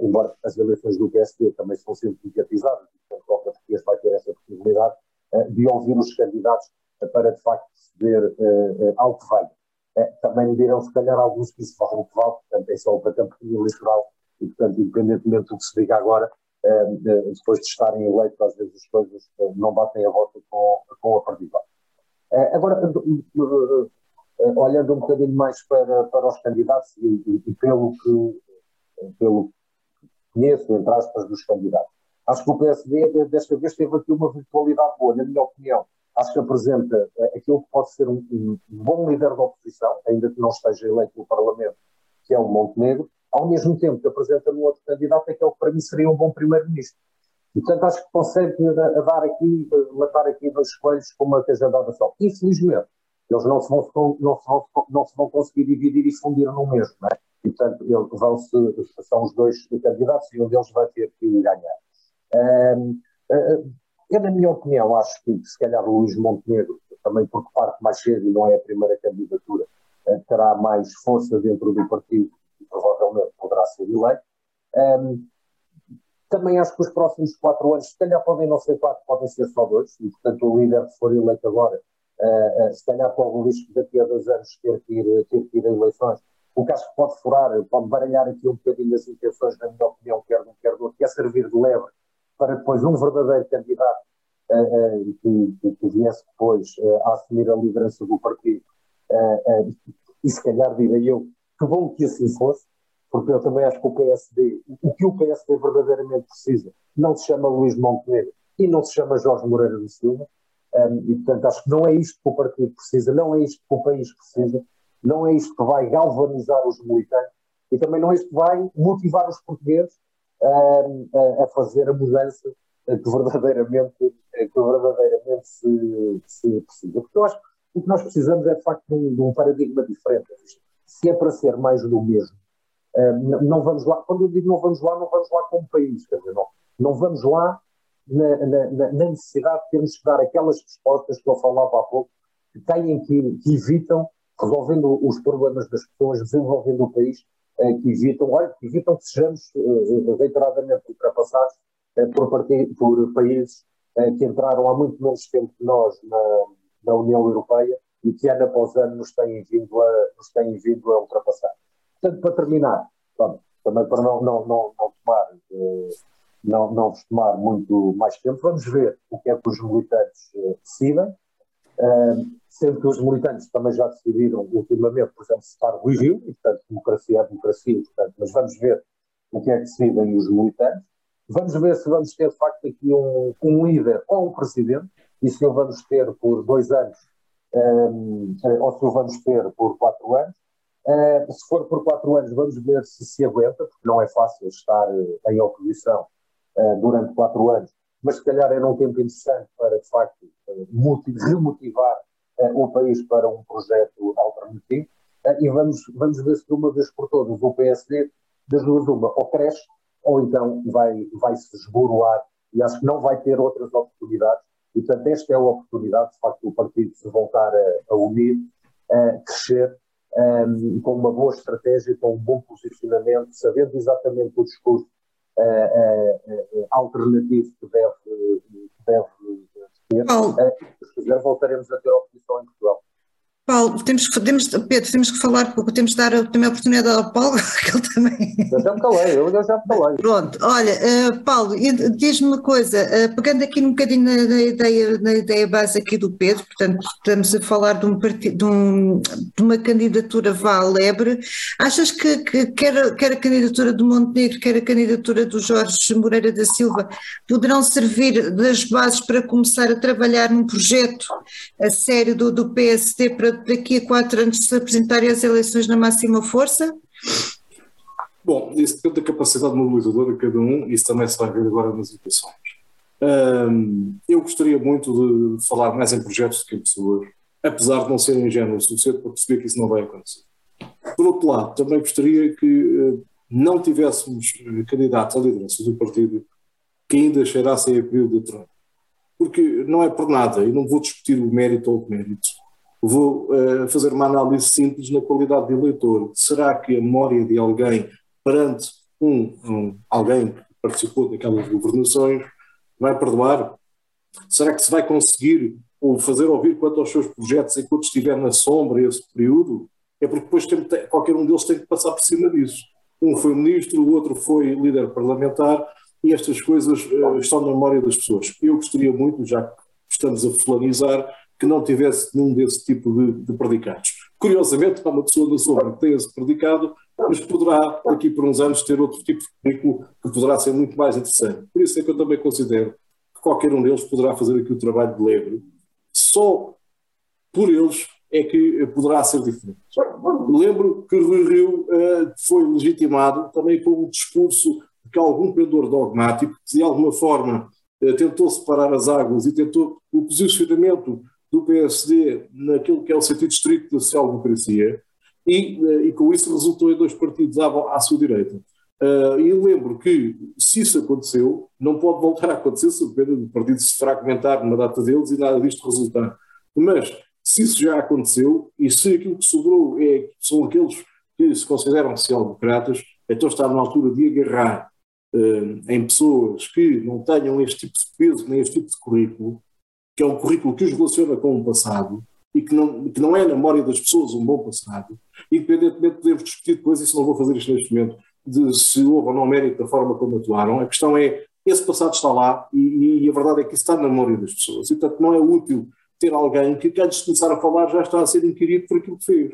embora as eleições do PSD também são sempre mediatizadas, portanto qualquer português vai ter essa possibilidade, de ouvir os candidatos para de facto perceber ao que vai. É, também me dirão, se calhar, alguns que isso vale o que vale, portanto, é só para campanha eleitoral e, portanto, independentemente do que se diga agora, é, é, depois de estarem eleitos, às vezes as coisas não batem a volta com, com a partidária. Agora, olhando um bocadinho mais para, para os candidatos e, e, e pelo que pelo que conheço, entre aspas, dos candidatos. Acho que o PSD desta vez teve aqui uma virtualidade boa, na minha opinião acho que apresenta eh, aquilo que pode ser um, um, bom líder da oposição, ainda que não esteja eleito no Parlamento, que é o Montenegro, ao mesmo tempo que apresenta um outro candidato, aquele que para mim seria um bom primeiro-ministro. Portanto, acho que consegue dar aqui, matar aqui dois coelhos com uma cajadada só. Infelizmente, eles não se, vão, não, se vão, não se vão conseguir dividir e fundir no mesmo, não é? E, portanto, vão -se, são os dois candidatos e um deles vai ter que ganhar. Um, eu, na minha opinião, acho que se calhar o Luís Montenegro, também porque parte mais cedo e não é a primeira candidatura, eh, terá mais força dentro do partido e provavelmente poderá ser eleito. Um, também acho que os próximos quatro anos, se calhar podem não ser quatro, podem ser só dois, e portanto o líder, se for eleito agora, uh, uh, se calhar corre o risco daqui a dois anos ter que ir, ter que ir a eleições. O que acho que pode furar, pode baralhar aqui um bocadinho as intenções, na minha opinião, quer de um, quer do outro, que é servir de leve para depois um verdadeiro candidato uh, que, que, que, viesse depois a assumir a liderança do partido. e se calhar, direi eu, que bom que assim fosse, porque eu também acho que o PSD, o que o PSD verdadeiramente precisa, não se chama Luís Montenegro e não se chama Jorge Moreira da Silva, um, e portanto acho que não é isto que o partido precisa, não é isto que o país precisa, não é isto que vai galvanizar os militantes e também não é isto que vai motivar os portugueses a, a, fazer a mudança que verdadeiramente, que verdadeiramente se, se, precisa. Porque eu acho que o que nós precisamos é de facto de um, de um paradigma diferente. Se é para ser mais do mesmo, um, não vamos lá, quando eu digo não vamos lá, não vamos lá como país, quer dizer, não, não vamos lá na, na, na, necessidade de termos que dar aquelas respostas que eu falava há pouco, que têm que, que evitam, resolvendo os problemas das pessoas, desenvolvendo o país, eh, que evitam, olha, que evitam que sejamos eh, reiteradamente ultrapassados eh, por, por países que entraram há muito menos tempo que nós na, na União Europeia e que ano após ano nos têm vindo a, nos têm vindo a ultrapassar. Portanto, para terminar, também para não, não, não, não tomar não, não vos tomar muito mais tempo. Vamos ver o que é que os militantes decidem. Uh, sendo que os militantes também já decidiram ultimamente, por exemplo, citar o Rio, e portanto, democracia é democracia, portanto, mas vamos ver o que é que decidem os militantes. Vamos ver se vamos ter, de facto, aqui um, um líder ou um presidente, e se o vamos ter por dois anos, um, eh, ou se o vamos ter por quatro anos. Uh, se for por quatro anos, vamos ver se se aguenta, porque não é fácil estar em oposição uh, durante quatro anos, mas se calhar era um tempo interessante para, de facto, uh, remotivar uh, o país para um projeto alternativo. e vamos, vamos ver se de uma vez por todas o PSD, das duas uma, ou cresce, ou então vai, vai se esboroar e acho que não vai ter outras oportunidades. E, portanto, esta é a oportunidade, de facto, do partido se voltar a, a unir, a crescer, um, com uma boa estratégia, com um bom posicionamento, sabendo exatamente o discurso alternativo que deve, que deve ter. Paulo, se quiser, voltaremos a ter oposição em Portugal. Paulo, temos, temos, Pedro, temos que falar, temos que dar também a oportunidade ao Paulo, que ele também. Eu já me calei, eu já me calei. Pronto, olha, uh, Paulo, diz-me uma coisa, uh, pegando aqui um bocadinho na, na, ideia, na ideia base aqui do Pedro, portanto, estamos a falar de, um partido, de, um, de uma candidatura vá lebre, achas que, que quer, quer a candidatura do Montenegro, quer a candidatura do Jorge Moreira da Silva poderão servir das bases para começar a trabalhar num projeto a sério do, do PSD para daqui a quatro anos se apresentarem às eleições na máxima força? Bom, isso depende da capacidade mobilizadora de cada um, isso também se vai ver agora nas eleições. Um, eu gostaria muito de falar mais em projetos do que em pessoas, apesar de não ser ingênuo o suficiente para perceber que isso não vai acontecer. Por outro lado, também gostaria que uh, não tivéssemos uh, candidatos à liderança do partido que ainda cheirassem a período de trono. Porque não é por nada, e não vou discutir o mérito ou o mérito, Vou uh, fazer uma análise simples na qualidade de eleitor. Será que a memória de alguém perante um, um alguém que participou daquelas governações vai perdoar? Será que se vai conseguir ou fazer ouvir quanto aos seus projetos enquanto estiver na sombra esse período? É porque depois tem, qualquer um deles tem que passar por cima disso. Um foi ministro, o outro foi líder parlamentar e estas coisas uh, estão na memória das pessoas. Eu gostaria muito, já que estamos a fulanizar, que não tivesse nenhum desse tipo de, de predicados. Curiosamente, há uma pessoa da Sombra que tem esse predicado, mas poderá, daqui por uns anos, ter outro tipo de currículo que poderá ser muito mais interessante. Por isso é que eu também considero que qualquer um deles poderá fazer aqui o trabalho de lebre. Só por eles é que poderá ser diferente. Lembro que Rui Rio uh, foi legitimado também com um discurso de algum pendor dogmático que de alguma forma uh, tentou separar as águas e tentou o posicionamento do PSD naquilo que é o sentido estrito da social-democracia e, eh, e, com isso resultou em dois partidos à, à sua direita. Uh, e lembro que, se isso aconteceu, não pode voltar a acontecer se o partido se fragmentar numa data deles e nada disto resultar. Mas, se isso já aconteceu e se aquilo que sobrou é, são aqueles que se consideram social-democratas, então está na altura de agarrar uh, em pessoas que não tenham este tipo de peso nem este tipo de currículo que é um currículo que os relaciona com o passado e que não, que não é na memória das pessoas um bom passado, independentemente podemos discutir depois, isso não vou fazer isto neste momento, de se houve ou não mérito da forma como atuaram, a questão é, esse passado está lá e, e a verdade é que isso está na memória das pessoas, e portanto não é útil ter alguém que antes de começar a falar já está a ser inquirido por aquilo que fez,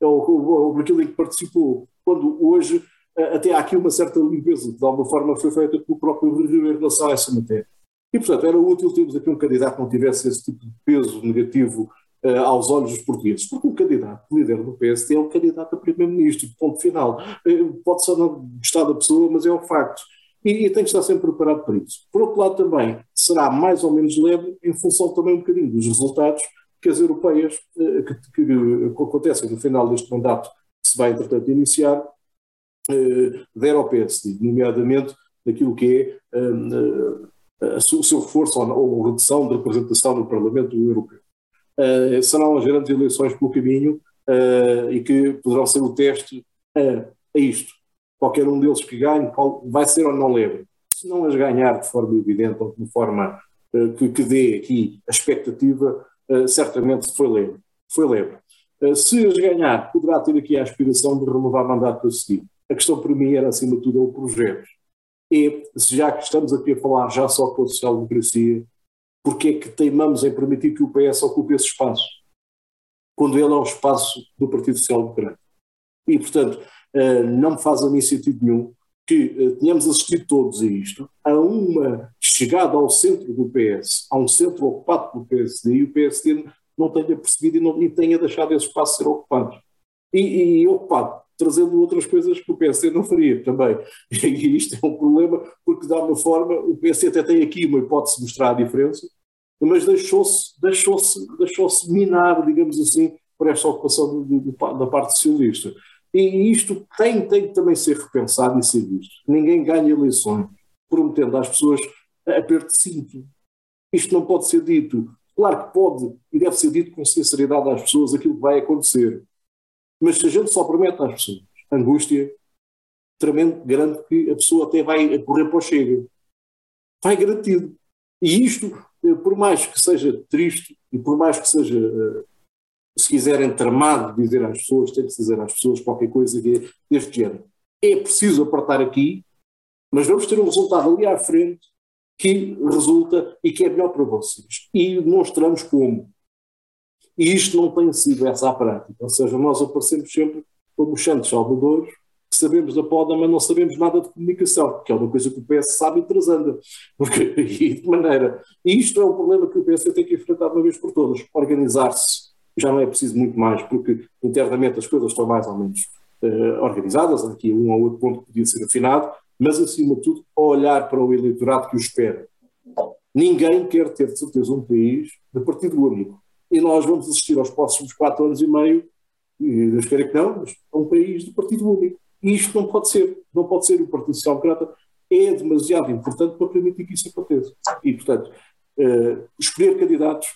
ou, ou, ou por aquilo em que participou, quando hoje até há aqui uma certa limpeza de alguma forma foi feita pelo próprio Rio em relação a essa matéria. E, portanto, era útil termos aqui um candidato que não tivesse esse tipo de peso negativo uh, aos olhos dos portugueses, porque o candidato líder do PSD é o candidato a primeiro-ministro, ponto final. Uh, pode só não gostar da pessoa, mas é um facto. E, e, tem que estar sempre preparado para isso. Por outro lado, também será mais ou menos leve em função também um bocadinho dos resultados que as europeias uh, que, que, que, acontecem no final deste mandato, que se vai, entretanto, iniciar, uh, der ao PSD, nomeadamente naquilo que é o seu reforço ou, redução de representação no Parlamento Europeu. Uh, serão as grandes eleições pelo caminho uh, e que poderão ser o teste a, isto. Qualquer um deles que ganhe vai ser ou não leve. Se não as ganhar de forma evidente ou de forma que, que, dê aqui a expectativa, certamente foi leve. Foi leve. se as ganhar, poderá ter aqui a aspiração de renovar mandato a seguir. A questão para mim era, acima de tudo, é o projeto. E já que estamos aqui a falar já só com a social-democracia, porque é que teimamos em permitir que o PS ocupe esse espaço, quando ele é o espaço do Partido Social Democrata. E, portanto, eh, não me faz a mim sentido nenhum que eh, tenhamos assistido todos a isto, a uma chegada ao centro do PS, a um centro ocupado pelo PSD, e o PSD não tenha percebido e, não, e tenha deixado esse espaço ser ocupado. E, e ocupado trazendo outras coisas que o PSD não faria também. E isto é um problema, porque de alguma forma o PSD até tem aqui uma hipótese de mostrar a diferença, mas deixou-se deixou -se, deixou -se minar, digamos assim, por esta ocupação da parte socialista. E isto tem, tem que também ser repensado e ser visto. Ninguém ganha eleições prometendo às pessoas aperto de cinto. Isto não pode ser dito. Claro que pode e deve ser dito com sinceridade às pessoas aquilo que vai acontecer. Mas se a gente só promete às pessoas angústia tremendo, grande, que a pessoa até vai correr para o chega. Vai garantido. E isto, eh, por mais que seja triste e por mais que seja, eh, se quiserem, tramado dizer às pessoas, tem que dizer às pessoas qualquer coisa deste género. É preciso apertar aqui, mas vamos ter um resultado ali à frente que resulta e que é melhor para vocês. E demonstramos como. E isto não tem sido essa a prática. Ou seja, nós aparecemos sempre como Santos Salvadores, que sabemos da poda, mas não sabemos nada de comunicação, que é uma coisa que o PS sabe e transanda. Porque, e de maneira. E isto é um problema que o PS tem que enfrentar uma vez por todas. Organizar-se. Já não é preciso muito mais, porque internamente as coisas estão mais ou menos uh, organizadas. Aqui um ou outro ponto podia ser afinado, mas acima de tudo, olhar para o eleitorado que o espera. Ninguém quer ter de certeza um país de partido único e nós vamos assistir aos próximos quatro anos e meio, e Deus queira que não, mas a um país de partido único. E isto não pode ser, não pode ser. O Partido Social Democrata é demasiado importante para permitir que isso aconteça. E, portanto, uh, escolher candidatos,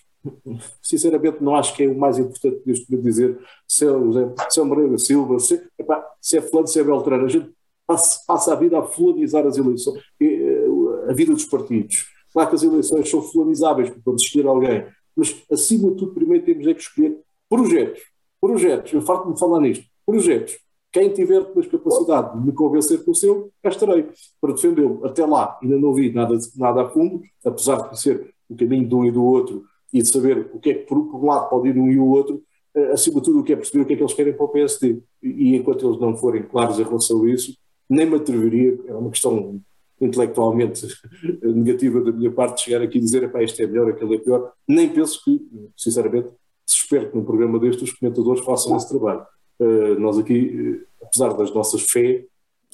sinceramente, não acho que é o mais importante neste momento dizer se é José, se é Moreira Silva, se, epá, se é Fulano, se é Beltrano. A gente passa, passa a vida a fulanizar as eleições, uh, a vida dos partidos. Claro que as eleições são fulanizáveis, porque vamos escolher alguém mas acima de tudo, primeiro temos é que escolher projetos. Projetos, eu farto-me falar nisto. Projetos. Quem tiver depois capacidade de me convencer com o seu, estarei para defendê-lo. Até lá ainda não vi nada, nada a fundo, apesar de conhecer o caminho de um e do outro e de saber o que é que por, um lado pode ir um e o outro, eh, acima de tudo o que é perceber o que é que eles querem para o PSD. E enquanto eles não forem claros em relação a isso, nem me atreveria, é uma questão intelectualmente negativa da minha parte chegar aqui e dizer este é melhor, aquele é pior. Nem penso que, sinceramente, espero que num programa destes os comentadores façam esse trabalho. Uh, nós aqui, uh, apesar das nossas fé,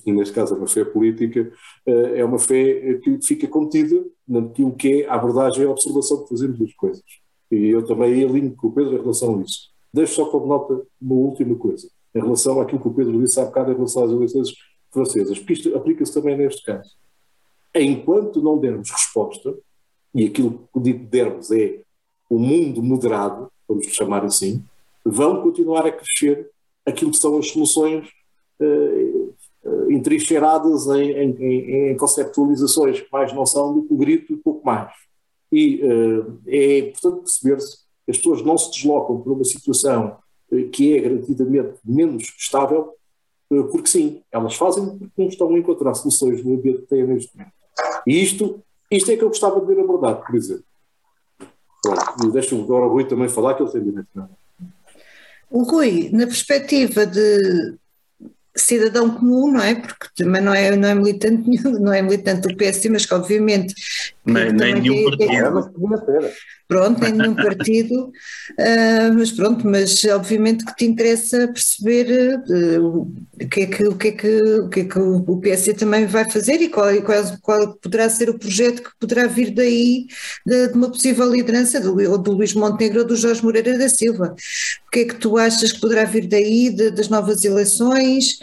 e neste caso é uma fé política, uh, é uma fé que fica contida naquilo que é a abordagem e a observação que fazemos das coisas. E eu também alinho com o Pedro em relação a isso. Deixo só como nota uma última coisa, em relação àquilo que o Pedro disse há bocado em relação às eleições francesas, porque isto aplica-se também neste caso enquanto não dermos resposta, e aquilo que dermos é o mundo moderado, vamos chamar assim, vão continuar a crescer aquilo que são as soluções uh, uh, em, em, em, conceptualizações que mais não são do que o grito e pouco mais. E uh, é importante perceber-se que as pessoas não se deslocam por uma situação que é garantidamente menos estável, porque sim, elas fazem porque não estão a encontrar soluções no ambiente que têm neste momento. E isto, isto é que eu gostava de ver abordado, por exemplo. Deixa-me agora o Rui também falar, que ele tem direito. O Rui, na perspectiva de cidadão comum, não é? Porque também não é, não é militante não é militante do PSD, mas que obviamente nem, nem nenhum partido. Pronto, nem nenhum partido, uh, mas pronto, mas obviamente que te interessa perceber uh, o, que é que, o, que é que, o que é que o PSD também vai fazer e qual, qual, qual poderá ser o projeto que poderá vir daí de, de uma possível liderança do, ou do Luís Montenegro ou do Jorge Moreira da Silva. O que é que tu achas que poderá vir daí de, das novas eleições?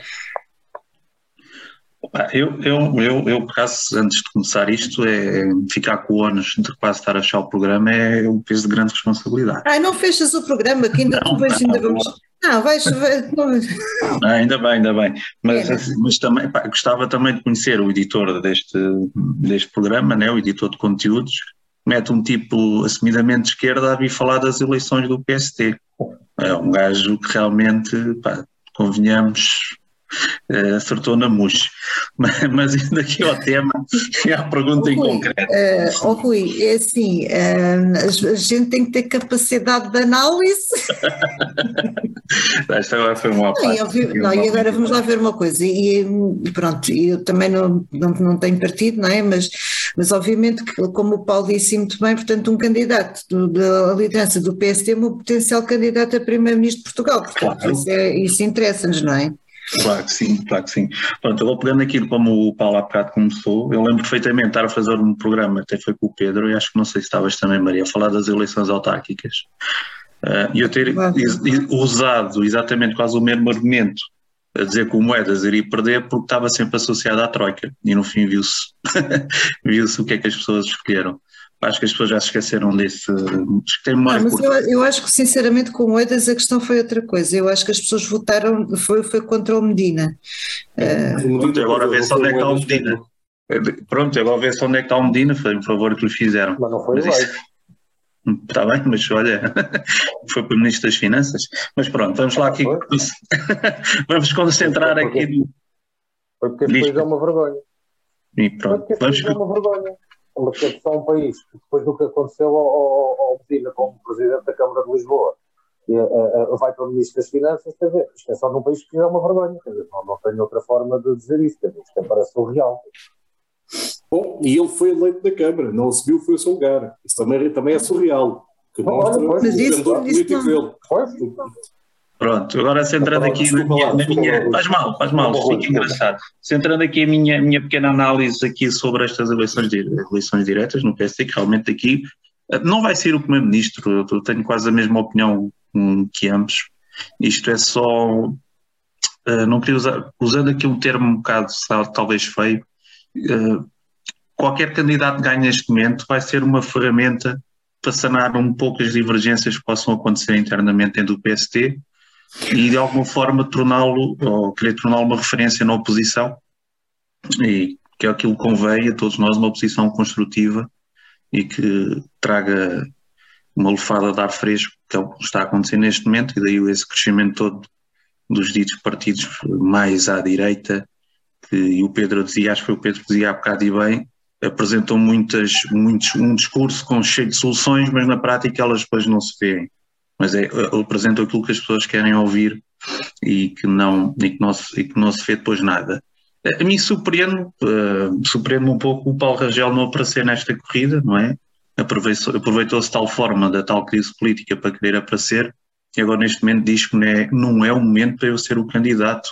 Eu, eu, eu, eu, por acaso, antes de começar isto, é ficar com o ônus de quase estar a achar o programa é um peso de grande responsabilidade. Ah, não fechas o programa, que ainda não, depois não, ainda vamos. Não, vais. Ah, ainda bem, ainda bem. Mas, é. mas também pá, gostava também de conhecer o editor deste, deste programa, né, o editor de conteúdos, mete um tipo assumidamente de esquerda a vir falar das eleições do PST. É um gajo que realmente, pá, convenhamos, uh, acertou na mousse. Mas, mas indo aqui ao tema e à pergunta oh, em concreto. Uh, oh Rui, é assim, uh, a gente tem que ter capacidade de análise. Esta agora foi uma parte. Não, e agora vamos lá ver uma coisa, e, e pronto, eu também não, não, não tenho partido, não é? Mas, mas obviamente que, como o Paulo disse muito bem, portanto, um candidato do, da liderança do PSD é um potencial candidato a primeiro-ministro de Portugal, portanto, claro. isso, é, isso interessa-nos, não é? Claro que sim, claro que sim. Pronto, eu vou pegando aquilo como o Paulo há bocado começou. Eu lembro perfeitamente de estar a fazer um programa, até foi com o Pedro, e acho que não sei se estavas também, Maria, a falar das eleições autárquicas. Uh, e eu ter usado exatamente quase o mesmo argumento a dizer que o Moedas iria perder porque estava sempre associado à Troika. E no fim viu-se viu o que é que as pessoas escolheram. Acho que as pessoas já se esqueceram desse. Tem memória não, mas eu, eu, acho que, sinceramente, com Moedas a questão foi outra coisa. Eu acho que as pessoas votaram, foi, foi contra o Medina. Uh... Pronto, agora vê-se onde é que está o Medina. Pronto, agora vê-se onde é que está o Medina, foi um favor que lhe fizeram. Mas não foi mas isso... Está bem, mas olha, foi para o Ministro das Finanças. Mas pronto, vamos lá aqui. vamos concentrar aqui. Foi porque depois é uma vergonha. E pronto, foi porque vamos... é uma vergonha porque é só um país que depois do que aconteceu ao, ao, ao Medina como Presidente da Câmara de Lisboa e, uh, uh, vai para o Ministro das Finanças, quer dizer, isto é só num país que é uma vergonha, quer dizer, não, não tenho outra forma de dizer isso, quer dizer, isto é parece surreal. Bom, e ele foi eleito da Câmara, não subiu, foi o seu lugar. Isso também, também é surreal. Que mostra o vendedor político dele. Pronto, agora centrando aqui na minha, na minha, Faz mal, faz mal, fica engraçado. Centrando aqui a minha, minha pequena análise aqui sobre estas eleições, eleições diretas no PSD, que realmente aqui eh, não vai ser o Primeiro-Ministro, eu tenho quase a mesma opinião que ambos. Isto é só. Eh, não queria usar, usando aqui um termo um bocado talvez feio, eh, qualquer candidato que ganhe neste momento vai ser uma ferramenta para sanar um pouco as divergências que possam acontecer internamente dentro do PST e de alguma forma torná-lo, ou querer torná-lo uma referência na oposição, e que é aquilo que convém a todos nós, uma oposição construtiva e que traga uma lufada de ar fresco, que é o que está acontecendo neste momento, e daí esse crescimento todo dos ditos partidos mais à direita, que, e o Pedro dizia, acho que foi o Pedro que dizia há bocado e bem, apresentam muitas, muitos, um discurso com cheio de soluções, mas na prática elas depois não se veem mas é, eu apresento aquilo que as pessoas querem ouvir e que não, e que não, se, e que não se vê depois nada. A mim surpreende, uh, surpreende um pouco o Paulo Rangel não aparecer nesta corrida, não é? Aproveitou-se tal forma da tal crise política para querer aparecer e agora neste momento diz que não é, não é o momento para eu ser o candidato.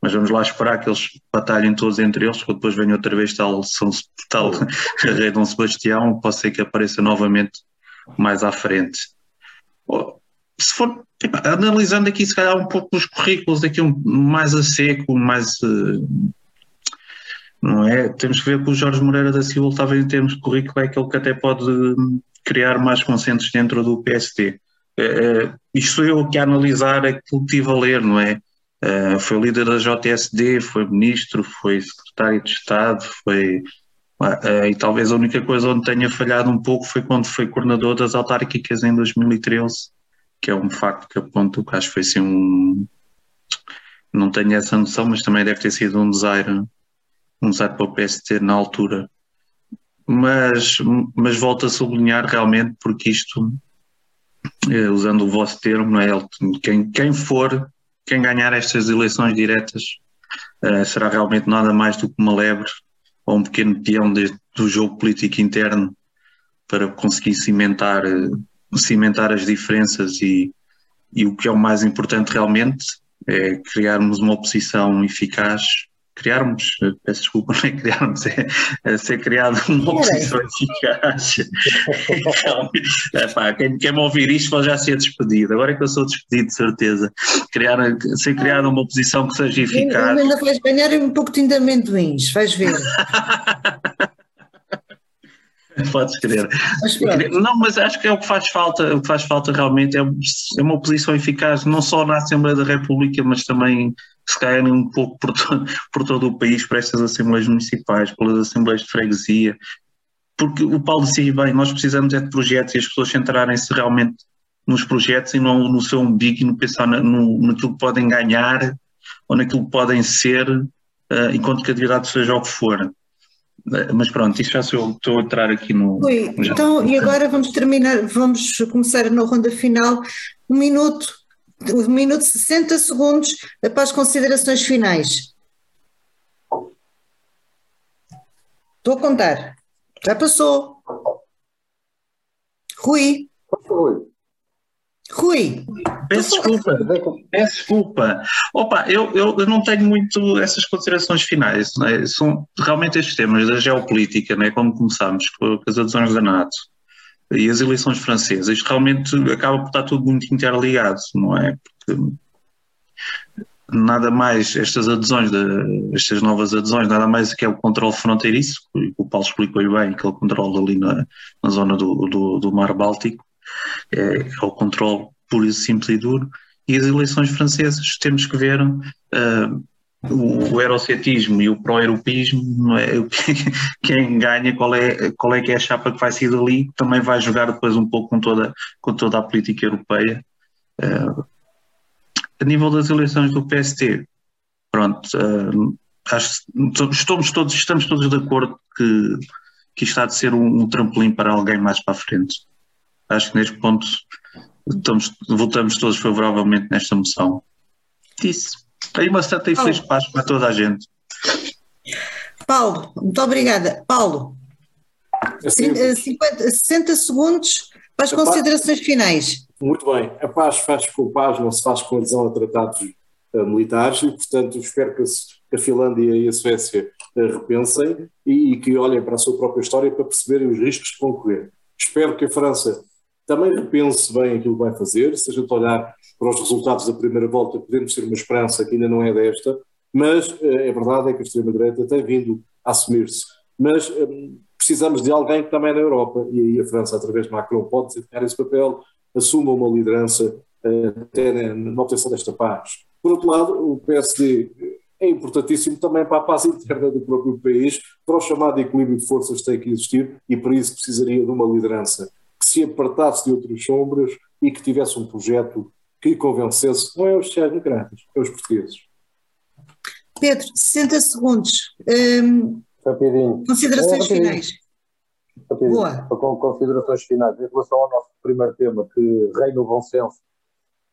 Mas vamos lá esperar que eles batalhem todos entre eles, porque depois venha outra vez tal, São, tal Rei Dom Sebastião, pode ser que apareça novamente mais à frente se for analisando aqui, se calhar, um pouco os currículos, aqui um, mais a seco, mais. Uh, não é? Temos que ver que o Jorge Moreira da Silva, talvez em termos de currículo, é aquele que até pode criar mais consensos dentro do PST. Uh, uh, isto sou eu que a analisar aquilo que estive a ler, não é? Uh, foi líder da JSD, foi ministro, foi secretário de Estado, foi E talvez a única coisa onde tenha falhado um pouco foi quando foi coordenador das autárquicas em 2013, que é um facto que aponto que acho que foi assim um. Não tenho essa noção, mas também deve ter sido um desaire, um desaire para o PST na altura. Mas, mas volto a sublinhar realmente, porque isto, eh, usando o vosso termo, não é? Quem, quem for, quem ganhar estas eleições diretas, uh, será realmente nada mais do que uma lebre ou um pequeno peão de, do jogo político interno para conseguir cimentar, eh, cimentar as diferenças e, e o que é o mais importante realmente é criarmos uma oposição eficaz criarmos, peço desculpa, não é criarmos, é, é ser criado uma oposição eficaz. então, epá, quem, quem me ouvir isto já ser despedido, agora é que eu sou despedido de certeza. Criar, ser criada uma oposição que seja eficaz. Ainda vais ganhar um pouquinho de amendoins, vais ver. Podes crer. Mas não, mas acho que é o que faz falta, o que faz falta realmente é, é uma oposição eficaz, não só na Assembleia da República, mas também se calhar um pouco por, to, por todo o país, por estas Assembleias Municipais, pelas Assembleias de Freguesia, porque o Paulo dizia bem, nós precisamos é de projetos e as pessoas centrarem-se realmente nos projetos e não no seu umbigo e no pensar no, naquilo que podem ganhar ou naquilo que podem ser, uh, enquanto que a atividade seja o que for. Mas pronto, isto já sou, estou a entrar aqui no. Oi, então, e agora vamos terminar, vamos começar na ronda final. Um minuto, um minuto 60 segundos após considerações finais. Estou a contar. Já passou. Rui. Rui. Rui. Peço desculpa, peço desculpa. Opa, eu, eu, eu, não tenho muito essas considerações finais. Né? São realmente estes temas da geopolítica, né? como começámos com as adesões da NATO e as eleições francesas. Isto realmente acaba por estar tudo muito interligado, não é? Porque nada mais, estas adesões, de, estas novas adesões, nada mais que é o controle fronteiriço, que o Paulo explicou bem, aquele controle ali na, na zona do, do, do Mar Báltico, é, é o controle puro simples e duro, e as eleições francesas temos que ver uh, o, o eurocetismo e o pró-europeísmo, é? quem ganha, qual é, qual é que é a chapa que vai sair dali, também vai jogar depois um pouco com toda, com toda a política europeia. Uh, a nível das eleições do PST, pronto, uh, acho, estamos, todos, estamos todos de acordo que, que isto há de ser um, um trampolim para alguém mais para a frente. Acho que neste ponto estamos, votamos todos favoravelmente nesta moção. Disse. Tenho uma santa e feliz paz para toda a gente. Paulo, muito obrigada. Paulo, assim, 50, 60 segundos para as considerações paz, finais. Muito bem. A paz faz com paz, não se faz com adesão a tratados uh, militares e, portanto, espero que a Finlândia e a Suécia uh, repensem e, e, que olhem para a sua própria história para perceberem os riscos que vão correr. Espero que a França também repense bem aquilo que vai fazer, se a gente olhar para os resultados da primeira volta, podemos ter uma esperança que ainda não é desta, mas é verdade é que a extrema-direita tem vindo a assumir-se. Mas um, precisamos de alguém que também na Europa, e aí a França, através de Macron, pode desempenhar esse papel, assuma uma liderança uh, até na, na obtenção desta paz. Por outro lado, o PSD é importantíssimo também para a paz interna do próprio país, para o chamado equilíbrio de forças que tem que existir, e por isso precisaria de uma liderança se apartasse de outras sombras e que tivesse um projeto que convencesse, não é os sociais-democratas, é os portugueses. Pedro, 60 segundos. Um, rapidinho. Considerações é, rapidinho. finais. Rapidinho. Boa. Com considerações finais. Em relação ao nosso primeiro tema, que reina o bom senso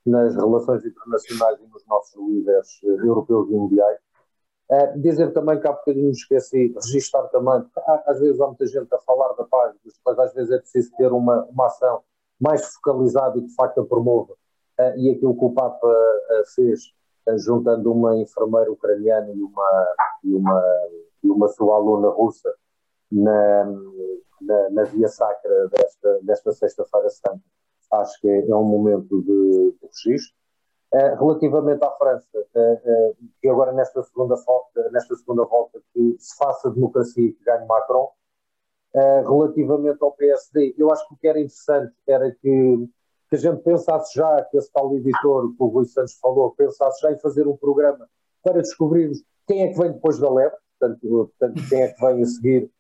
nas relações internacionais e nos nossos líderes europeus e mundiais, é, dizer também que há bocadinho esqueci, registar também, às vezes há muita gente a falar da paz, mas às vezes é preciso ter uma, uma ação mais focalizada e que de facto a promova Uh, e aquilo que o Papa uh, fez, juntando uma enfermeira ucraniana e uma, e uma, e uma sua aluna russa na, na, na via sacra desta, desta Sexta-feira Santa, acho que é, é um momento de, de registro. Relativamente à França, que agora nesta segunda, volta, nesta segunda volta que se faça democracia e que ganhe Macron, relativamente ao PSD, eu acho que o que era interessante era que que a gente pensasse já, que esse tal editor que o Rui Santos falou, pensasse já em fazer um programa para descobrirmos quem é que vem depois da leve, portanto, portanto quem é que vem a seguir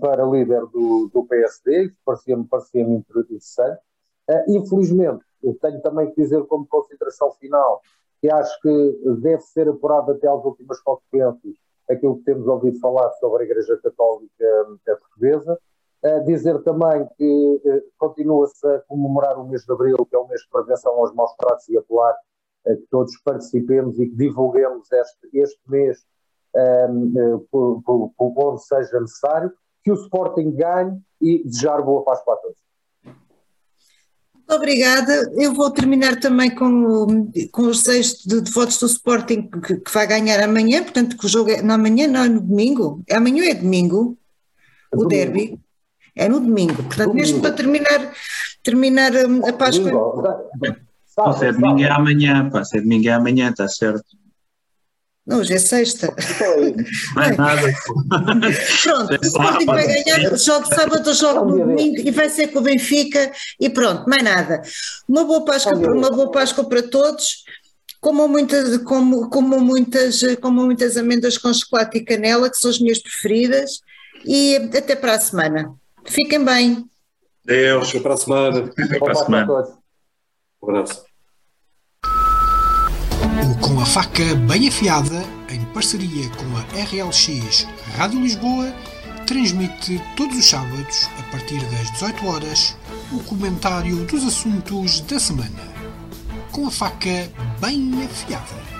para líder do, do PSD, parecia-me parecia interessante. infelizmente, eu tenho também que dizer como consideração final que acho que deve ser apurado até às últimas consequências aquilo que temos ouvido falar sobre a Igreja Católica Portuguesa. Uh, dizer também que uh, continua-se a comemorar o mês de Abril, que é o mês de prevenção aos maus tratos e apelar que todos participemos e que divulguemos este, este mês por, por, por onde seja necessário, que o Sporting ganhe e desejar boa paz para todos. Muito obrigada. Eu vou terminar também com, com os seis de, de votos do Sporting que, que, vai ganhar amanhã, portanto que o jogo é não, amanhã, não é no domingo. É amanhã ou é domingo? É o domingo. derby. É no domingo. Portanto, domingo. mesmo para terminar, terminar hum, a Páscoa. Domingo. Se é domingo é amanhã, pá, se é domingo é amanhã, está certo. Não, hoje é sexta. Não é nada. pronto, o Sporting vai ganhar, jogo sábado, jogo no domingo e vai ser com o Benfica e pronto, mais nada. Uma boa Páscoa, uma boa Páscoa para todos. Como muitas, como, como, muitas, como muitas amendas com chocolate e canela, que são as minhas preferidas, e até para a semana. Fiquem bem. Deus, até para a semana. Até para a semana. Um abraço. Com a Faca Bem Afiada, em parceria com a RLX Rádio Lisboa, transmite todos os sábados, a partir das 18 horas, o comentário dos assuntos da semana. Com a faca bem afiada.